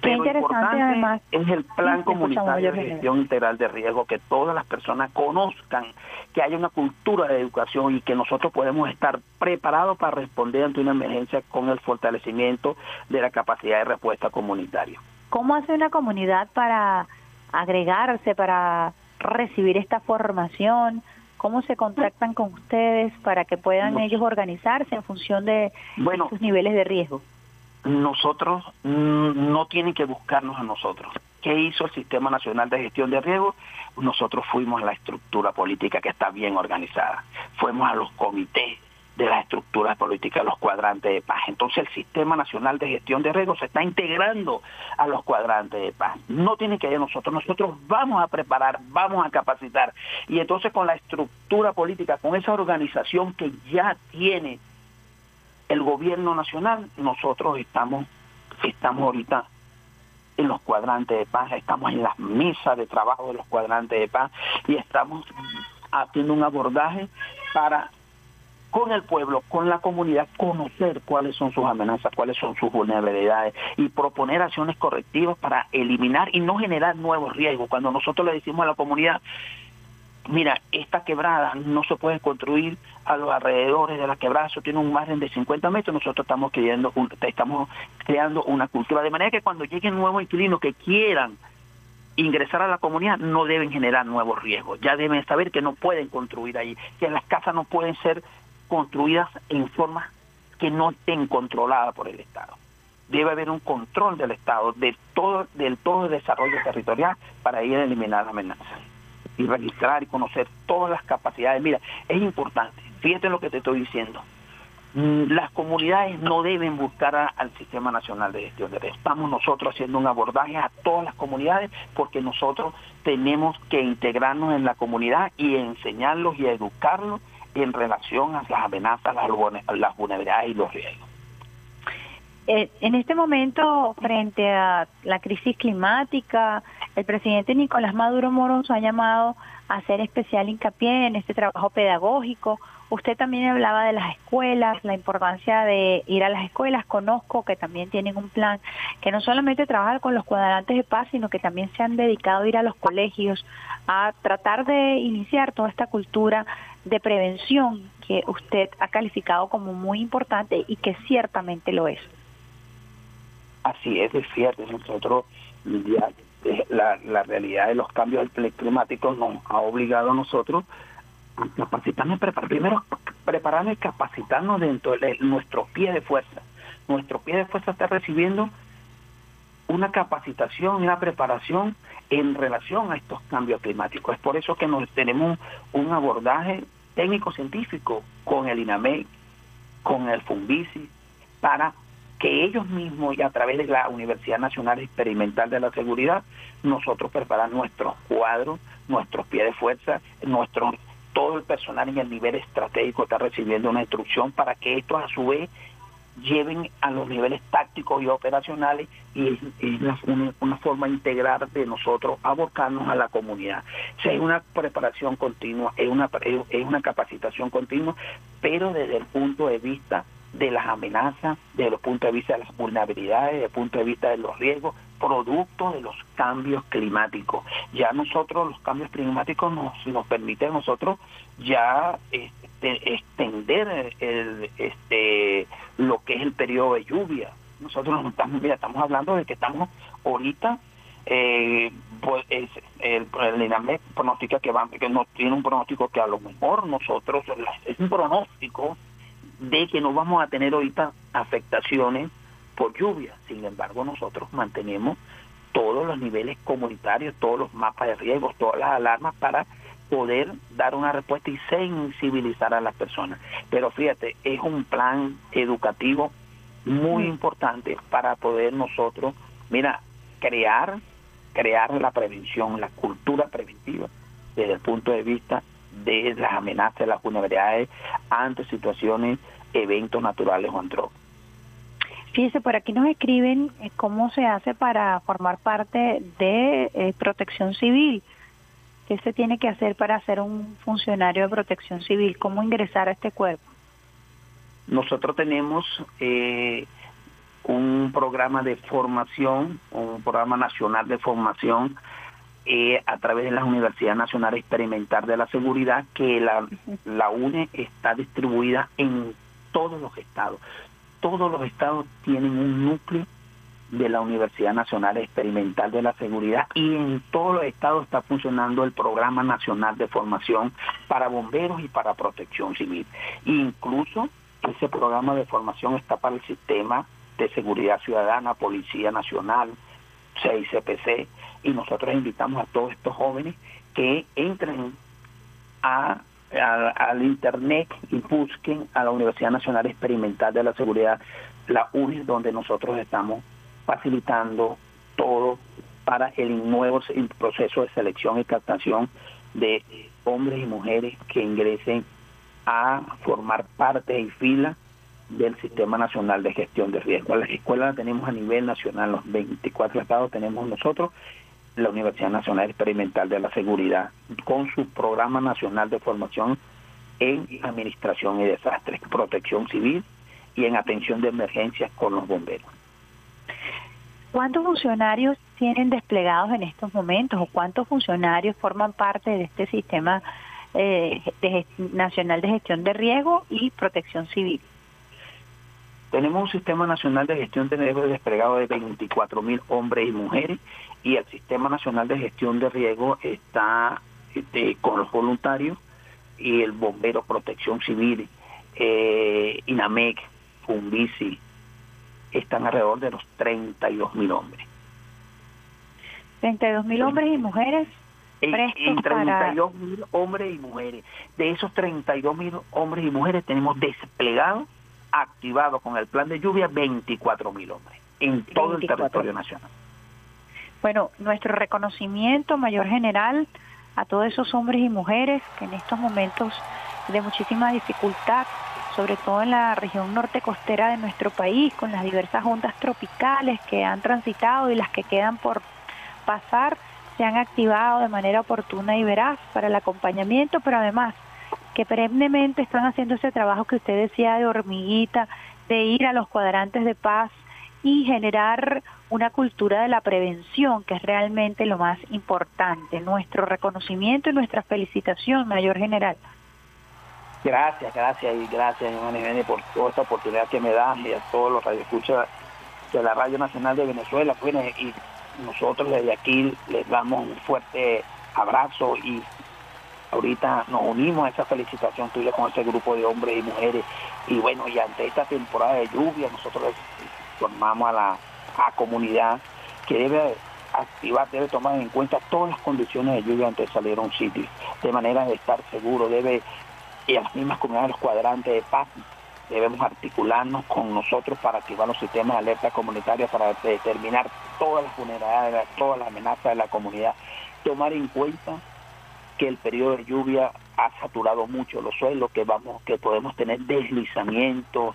Qué interesante además. Es el plan comunitario de gestión integral de riesgo, que todas las personas conozcan, que haya una cultura de educación y que nosotros podemos estar preparados para responder ante una emergencia con el fortalecimiento de la capacidad de respuesta comunitaria. ¿Cómo hace una comunidad para agregarse, para recibir esta formación? ¿Cómo se contactan con ustedes para que puedan ellos organizarse en función de sus niveles de riesgo? Nosotros no tienen que buscarnos a nosotros. ¿Qué hizo el Sistema Nacional de Gestión de Riesgo? Nosotros fuimos a la estructura política que está bien organizada. Fuimos a los comités de las estructuras políticas, los cuadrantes de paz. Entonces el Sistema Nacional de Gestión de Riesgo se está integrando a los cuadrantes de paz. No tiene que ir nosotros, nosotros vamos a preparar, vamos a capacitar. Y entonces con la estructura política, con esa organización que ya tiene el gobierno nacional, nosotros estamos, estamos ahorita en los cuadrantes de paz, estamos en las mesas de trabajo de los cuadrantes de paz y estamos haciendo un abordaje para con el pueblo, con la comunidad, conocer cuáles son sus amenazas, cuáles son sus vulnerabilidades y proponer acciones correctivas para eliminar y no generar nuevos riesgos. Cuando nosotros le decimos a la comunidad, mira, esta quebrada no se puede construir a los alrededores de la quebrada, eso tiene un margen de 50 metros, nosotros estamos creando, estamos creando una cultura, de manera que cuando lleguen nuevos inquilinos que quieran ingresar a la comunidad no deben generar nuevos riesgos, ya deben saber que no pueden construir ahí, que las casas no pueden ser construidas en forma que no estén controladas por el Estado. Debe haber un control del Estado de todo, del todo el desarrollo territorial para ir a eliminar la amenaza y registrar y conocer todas las capacidades. Mira, es importante, fíjate lo que te estoy diciendo. Mm, las comunidades no deben buscar al Sistema Nacional de Gestión de Riesgo. Estamos nosotros haciendo un abordaje a todas las comunidades porque nosotros tenemos que integrarnos en la comunidad y enseñarlos y educarlos en relación a las amenazas, las vulnerabilidades y los riesgos. Eh, en este momento, frente a la crisis climática, el presidente Nicolás Maduro Moros ha llamado a hacer especial hincapié en este trabajo pedagógico. Usted también hablaba de las escuelas, la importancia de ir a las escuelas. Conozco que también tienen un plan que no solamente trabaja con los cuadrantes de paz, sino que también se han dedicado a ir a los colegios a tratar de iniciar toda esta cultura de prevención que usted ha calificado como muy importante y que ciertamente lo es. Así es, es cierto. Nosotros ya la, la realidad de los cambios climáticos nos ha obligado a nosotros a capacitarnos, preparar, primero prepararnos y capacitarnos dentro de nuestro pie de fuerza. Nuestro pie de fuerza está recibiendo una capacitación, una preparación en relación a estos cambios climáticos. Es por eso que nos tenemos un abordaje técnico-científico con el INAMEC, con el FUNBICI, para que ellos mismos y a través de la Universidad Nacional Experimental de la Seguridad, nosotros preparar nuestros cuadros, nuestros pies de fuerza, nuestro todo el personal en el nivel estratégico está recibiendo una instrucción para que estos a su vez lleven a los niveles tácticos y operacionales y es, una, una, forma integral de nosotros aborcarnos a la comunidad. O sea, es una preparación continua, es una, es una capacitación continua, pero desde el punto de vista de las amenazas, desde el punto de vista de las vulnerabilidades, desde el punto de vista de los riesgos, producto de los cambios climáticos. Ya nosotros, los cambios climáticos nos, nos permiten nosotros ya este, extender el, este, lo que es el periodo de lluvia. Nosotros estamos, mira, estamos hablando de que estamos ahorita eh, pues el, el INAMEC pronostica que, va, que no tiene un pronóstico que a lo mejor nosotros, es un pronóstico de que no vamos a tener ahorita afectaciones por lluvia. Sin embargo, nosotros mantenemos todos los niveles comunitarios, todos los mapas de riesgos, todas las alarmas para poder dar una respuesta y sensibilizar a las personas. Pero fíjate, es un plan educativo muy importante para poder nosotros, mira, crear, crear la prevención, la cultura preventiva desde el punto de vista de las amenazas, de las vulnerabilidades ante situaciones, eventos naturales o antrópicos. Fíjese, por aquí nos escriben eh, cómo se hace para formar parte de eh, protección civil. ¿Qué se tiene que hacer para ser un funcionario de protección civil? ¿Cómo ingresar a este cuerpo? Nosotros tenemos eh, un programa de formación, un programa nacional de formación a través de la Universidad Nacional Experimental de la Seguridad, que la, la UNE está distribuida en todos los estados todos los estados tienen un núcleo de la Universidad Nacional Experimental de la Seguridad y en todos los estados está funcionando el Programa Nacional de Formación para Bomberos y para Protección Civil. incluso ese programa de formación está para el sistema de seguridad ciudadana, Policía Nacional, CICPC, y nosotros invitamos a todos estos jóvenes que entren a al, internet y busquen a la Universidad Nacional Experimental de la Seguridad, la UNI, donde nosotros estamos facilitando todo para el nuevo proceso de selección y captación de hombres y mujeres que ingresen a formar parte y fila del Sistema Nacional de Gestión de Riesgo. Las escuelas las tenemos a nivel nacional, los 24 estados tenemos nosotros la Universidad Nacional Experimental de la Seguridad con su programa nacional de formación en administración y desastres, protección civil y en atención de emergencias con los bomberos. ¿Cuántos funcionarios tienen desplegados en estos momentos o cuántos funcionarios forman parte de este sistema eh, nacional de gestión de riesgo y protección civil? Tenemos un sistema nacional de gestión de riesgo desplegado de 24 mil hombres y mujeres y el Sistema Nacional de Gestión de Riesgo está este, con los voluntarios y el Bombero Protección Civil, eh, INAMEC, FUNBICI, están alrededor de los 32 mil hombres. 32 mil hombres y mujeres en, 32 mil hombres y mujeres. De esos 32 mil hombres y mujeres tenemos desplegados, activados con el plan de lluvia, 24 mil hombres en todo el territorio nacional. Bueno, nuestro reconocimiento mayor general a todos esos hombres y mujeres que en estos momentos de muchísima dificultad, sobre todo en la región norte costera de nuestro país, con las diversas ondas tropicales que han transitado y las que quedan por pasar, se han activado de manera oportuna y veraz para el acompañamiento, pero además que perennemente están haciendo ese trabajo que usted decía de hormiguita, de ir a los cuadrantes de paz y generar una cultura de la prevención, que es realmente lo más importante. Nuestro reconocimiento y nuestra felicitación, Mayor General. Gracias, gracias y gracias, Iván por toda esta oportunidad que me das y a todos los radioescuchas de la Radio Nacional de Venezuela. Bueno, y nosotros desde aquí les damos un fuerte abrazo y ahorita nos unimos a esa felicitación tuya con ese grupo de hombres y mujeres. Y bueno, y ante esta temporada de lluvia, nosotros formamos a la a comunidad que debe activar, debe tomar en cuenta todas las condiciones de lluvia antes de salir a un sitio, de manera de estar seguro, debe, y a las mismas comunidades, los cuadrantes de paz, debemos articularnos con nosotros para activar los sistemas de alerta comunitaria para determinar todas las vulnerabilidades, todas las amenazas de la comunidad, tomar en cuenta que el periodo de lluvia ha saturado mucho los suelos, que vamos, que podemos tener deslizamiento,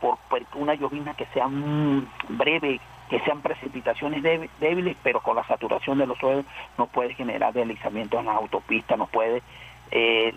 por, una llovina que sea breve, que sean precipitaciones débi- débiles, pero con la saturación de los suelos no puede generar deslizamiento en las autopistas, no puede eh,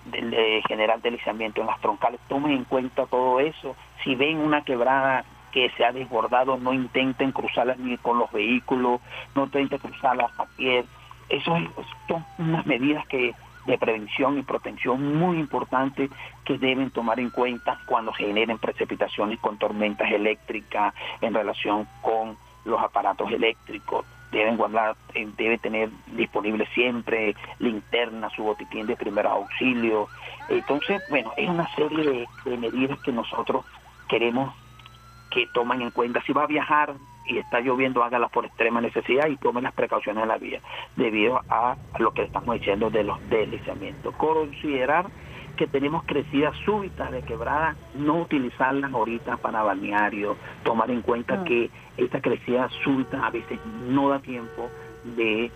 generar deslizamiento en las troncales. Tomen en cuenta todo eso. Si ven una quebrada que se ha desbordado, no intenten cruzarla ni con los vehículos, no intenten cruzarla a pie. Eso es- son unas medidas que de prevención y protección muy importantes que deben tomar en cuenta cuando generen precipitaciones con tormentas eléctricas en relación con los aparatos eléctricos deben guardar, eh, debe tener disponible siempre linterna, su botiquín de primeros auxilios. Entonces, bueno, es una serie de, de medidas que nosotros queremos que tomen en cuenta. Si va a viajar y está lloviendo, hágala por extrema necesidad y tomen las precauciones en la vía, debido a lo que estamos diciendo de los deslizamientos. Considerar que tenemos crecidas súbitas de quebrada, no utilizarlas ahorita para balneario, tomar en cuenta que esta crecida súbita a veces no da tiempo de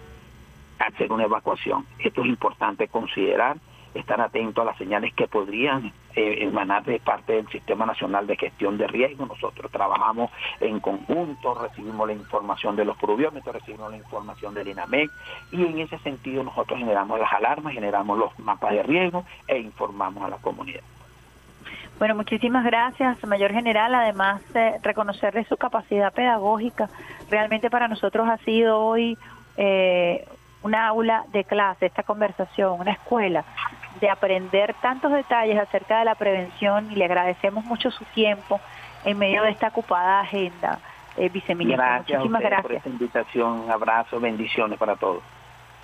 hacer una evacuación. Esto es importante considerar, estar atento a las señales que podrían eh, de parte del Sistema Nacional de Gestión de Riesgo. Nosotros trabajamos en conjunto, recibimos la información de los pluviómetros, recibimos la información del INAMEC y en ese sentido nosotros generamos las alarmas, generamos los mapas de riesgo e informamos a la comunidad. Bueno, muchísimas gracias, Mayor General. Además, eh, reconocerle su capacidad pedagógica. Realmente para nosotros ha sido hoy eh, una aula de clase, esta conversación, una escuela de aprender tantos detalles acerca de la prevención y le agradecemos mucho su tiempo en medio de esta ocupada agenda, eh, viceministro. Gracias a Muchísimas por gracias. esta invitación, abrazo, bendiciones para todos.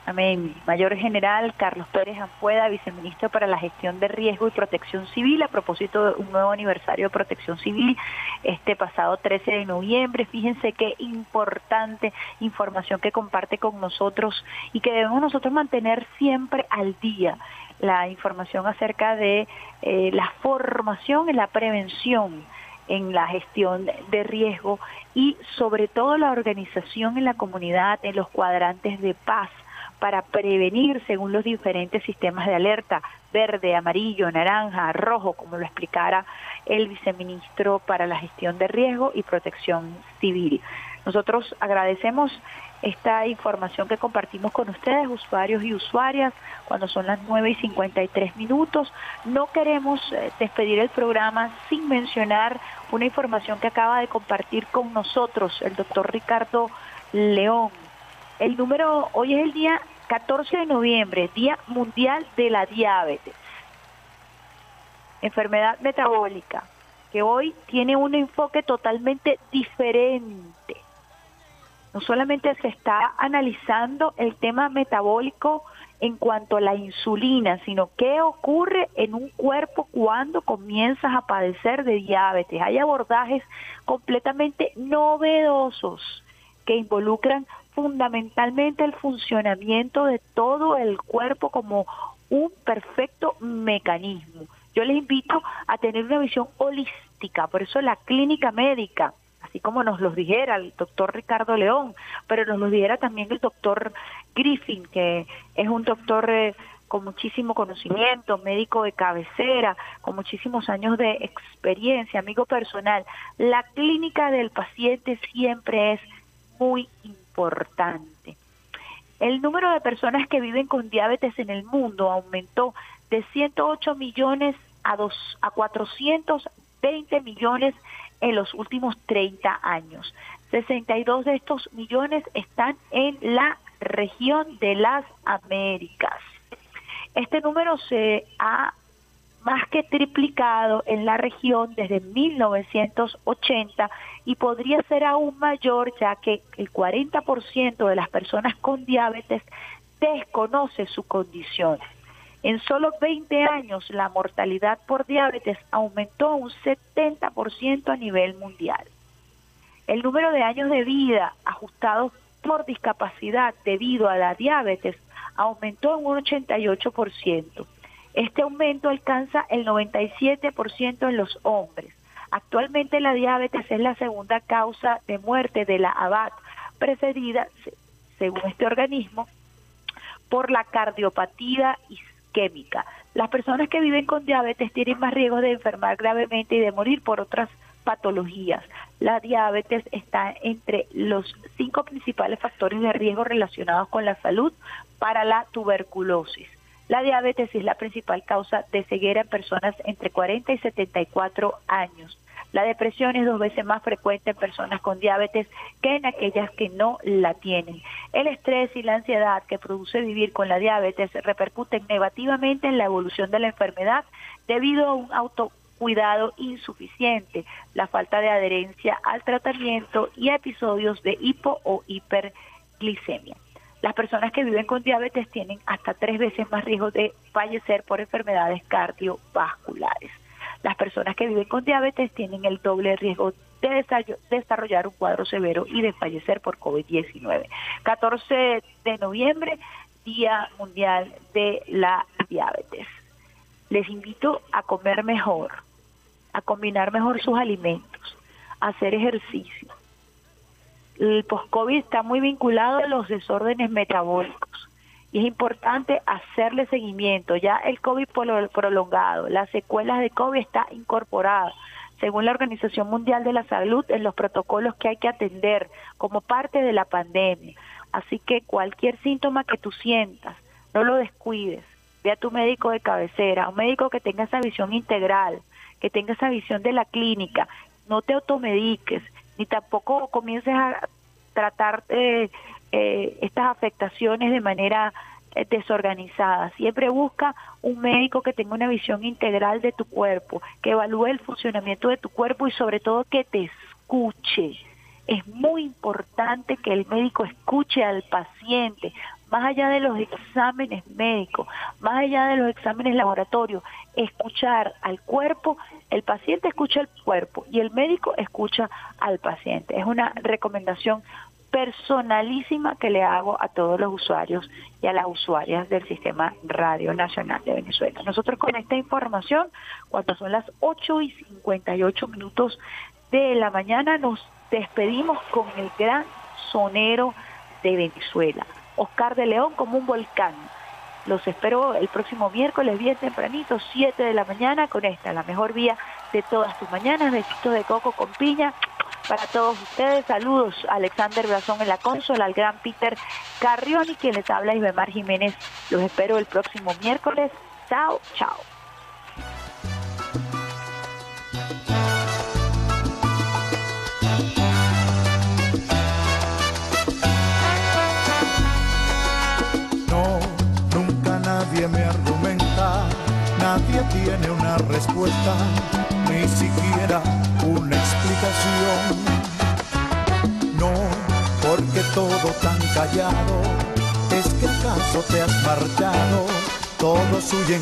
Amén. Mayor General Carlos Pérez Ampueda, viceministro para la gestión de riesgo y protección civil, a propósito de un nuevo aniversario de protección civil, este pasado 13 de noviembre. Fíjense qué importante información que comparte con nosotros y que debemos nosotros mantener siempre al día la información acerca de eh, la formación y la prevención en la gestión de riesgo y sobre todo la organización en la comunidad, en los cuadrantes de paz para prevenir según los diferentes sistemas de alerta, verde, amarillo, naranja, rojo, como lo explicara el viceministro para la gestión de riesgo y protección civil. Nosotros agradecemos esta información que compartimos con ustedes, usuarios y usuarias, cuando son las 9 y 53 minutos. No queremos eh, despedir el programa sin mencionar una información que acaba de compartir con nosotros el doctor Ricardo León. El número, hoy es el día 14 de noviembre, Día Mundial de la Diabetes, enfermedad metabólica, que hoy tiene un enfoque totalmente diferente. No solamente se está analizando el tema metabólico en cuanto a la insulina, sino qué ocurre en un cuerpo cuando comienzas a padecer de diabetes. Hay abordajes completamente novedosos que involucran fundamentalmente el funcionamiento de todo el cuerpo como un perfecto mecanismo. Yo les invito a tener una visión holística, por eso la clínica médica, así como nos los dijera el doctor Ricardo León, pero nos lo dijera también el doctor Griffin, que es un doctor eh, con muchísimo conocimiento, médico de cabecera, con muchísimos años de experiencia, amigo personal. La clínica del paciente siempre es muy importante. El número de personas que viven con diabetes en el mundo aumentó de 108 millones a, dos, a 420 millones en los últimos 30 años. 62 de estos millones están en la región de las Américas. Este número se ha más que triplicado en la región desde 1980 y podría ser aún mayor ya que el 40% de las personas con diabetes desconoce su condición. En solo 20 años la mortalidad por diabetes aumentó un 70% a nivel mundial. El número de años de vida ajustados por discapacidad debido a la diabetes aumentó en un 88%. Este aumento alcanza el 97% en los hombres. Actualmente la diabetes es la segunda causa de muerte de la ABAT, precedida, según este organismo, por la cardiopatía isquémica. Las personas que viven con diabetes tienen más riesgo de enfermar gravemente y de morir por otras patologías. La diabetes está entre los cinco principales factores de riesgo relacionados con la salud para la tuberculosis. La diabetes es la principal causa de ceguera en personas entre 40 y 74 años. La depresión es dos veces más frecuente en personas con diabetes que en aquellas que no la tienen. El estrés y la ansiedad que produce vivir con la diabetes repercuten negativamente en la evolución de la enfermedad debido a un autocuidado insuficiente, la falta de adherencia al tratamiento y episodios de hipo o hiperglicemia. Las personas que viven con diabetes tienen hasta tres veces más riesgo de fallecer por enfermedades cardiovasculares. Las personas que viven con diabetes tienen el doble riesgo de desarrollar un cuadro severo y de fallecer por COVID-19. 14 de noviembre, Día Mundial de la Diabetes. Les invito a comer mejor, a combinar mejor sus alimentos, a hacer ejercicio, el post-COVID está muy vinculado a los desórdenes metabólicos y es importante hacerle seguimiento. Ya el COVID prolongado, las secuelas de COVID está incorporada según la Organización Mundial de la Salud en los protocolos que hay que atender como parte de la pandemia. Así que cualquier síntoma que tú sientas, no lo descuides. Ve a tu médico de cabecera, un médico que tenga esa visión integral, que tenga esa visión de la clínica. No te automediques, ni tampoco comiences a tratar eh, eh, estas afectaciones de manera eh, desorganizada. Siempre busca un médico que tenga una visión integral de tu cuerpo, que evalúe el funcionamiento de tu cuerpo y sobre todo que te escuche. Es muy importante que el médico escuche al paciente, más allá de los exámenes médicos, más allá de los exámenes laboratorios, escuchar al cuerpo, el paciente escucha al cuerpo y el médico escucha al paciente. Es una recomendación personalísima que le hago a todos los usuarios y a las usuarias del Sistema Radio Nacional de Venezuela. Nosotros con esta información, cuando son las 8 y 58 minutos de la mañana, nos despedimos con el gran sonero de Venezuela. Oscar de León como un volcán. Los espero el próximo miércoles bien tempranito, 7 de la mañana, con esta, la mejor vía de todas tus mañanas. Besitos de coco con piña para todos ustedes. Saludos a Alexander Brazón en la consola, al gran Peter Carrioni, quien les habla, Ibemar Jiménez. Los espero el próximo miércoles. Chao, chao. nadie me argumenta, nadie tiene una respuesta, ni siquiera una tan callado, es que acaso te has marchado, todos huyen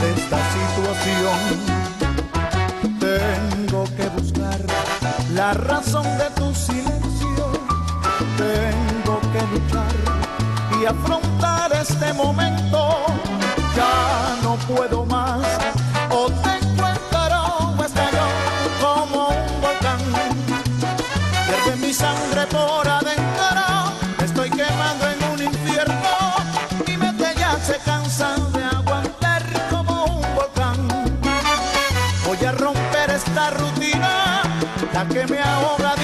de esta situación. Tengo que buscar la razón de tu silencio, tengo que luchar y afrontar este momento. Ya no puedo más, la que me ahoga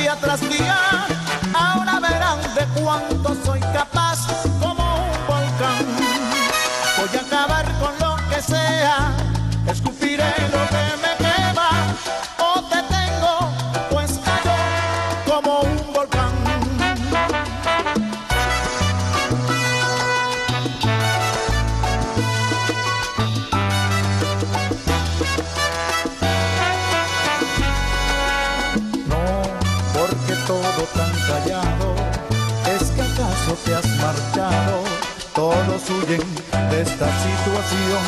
de esta situación.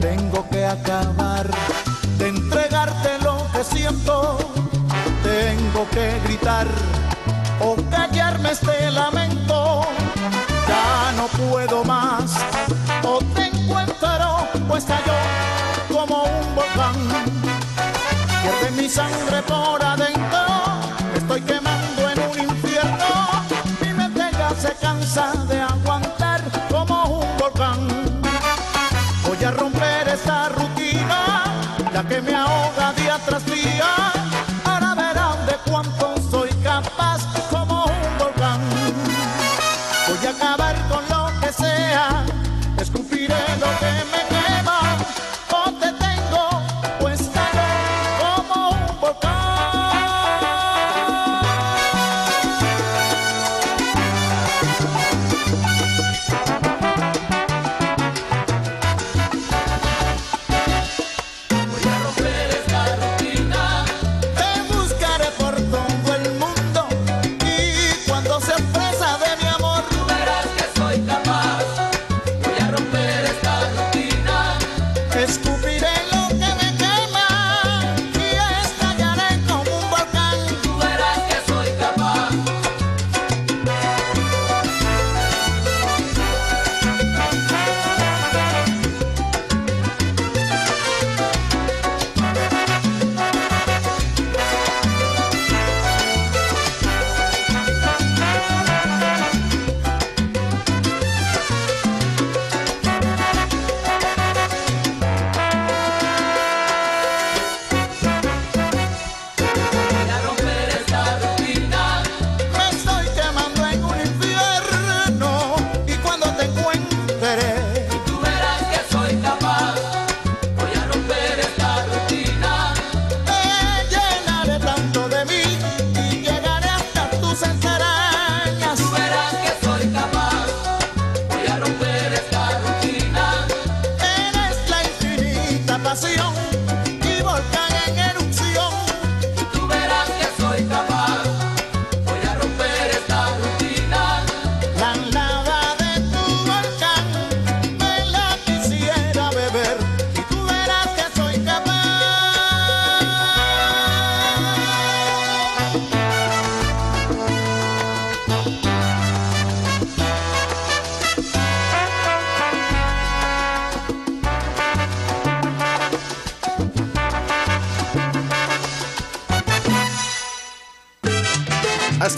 Tengo que acabar de entregarte lo que siento. Tengo que gritar o callarme este lamento. Ya no puedo más, o te encuentro, pues yo como un volcán. Pierde mi sangre por adentro, estoy quemando en un infierno, mi mente ya se cansa. que me ahoga.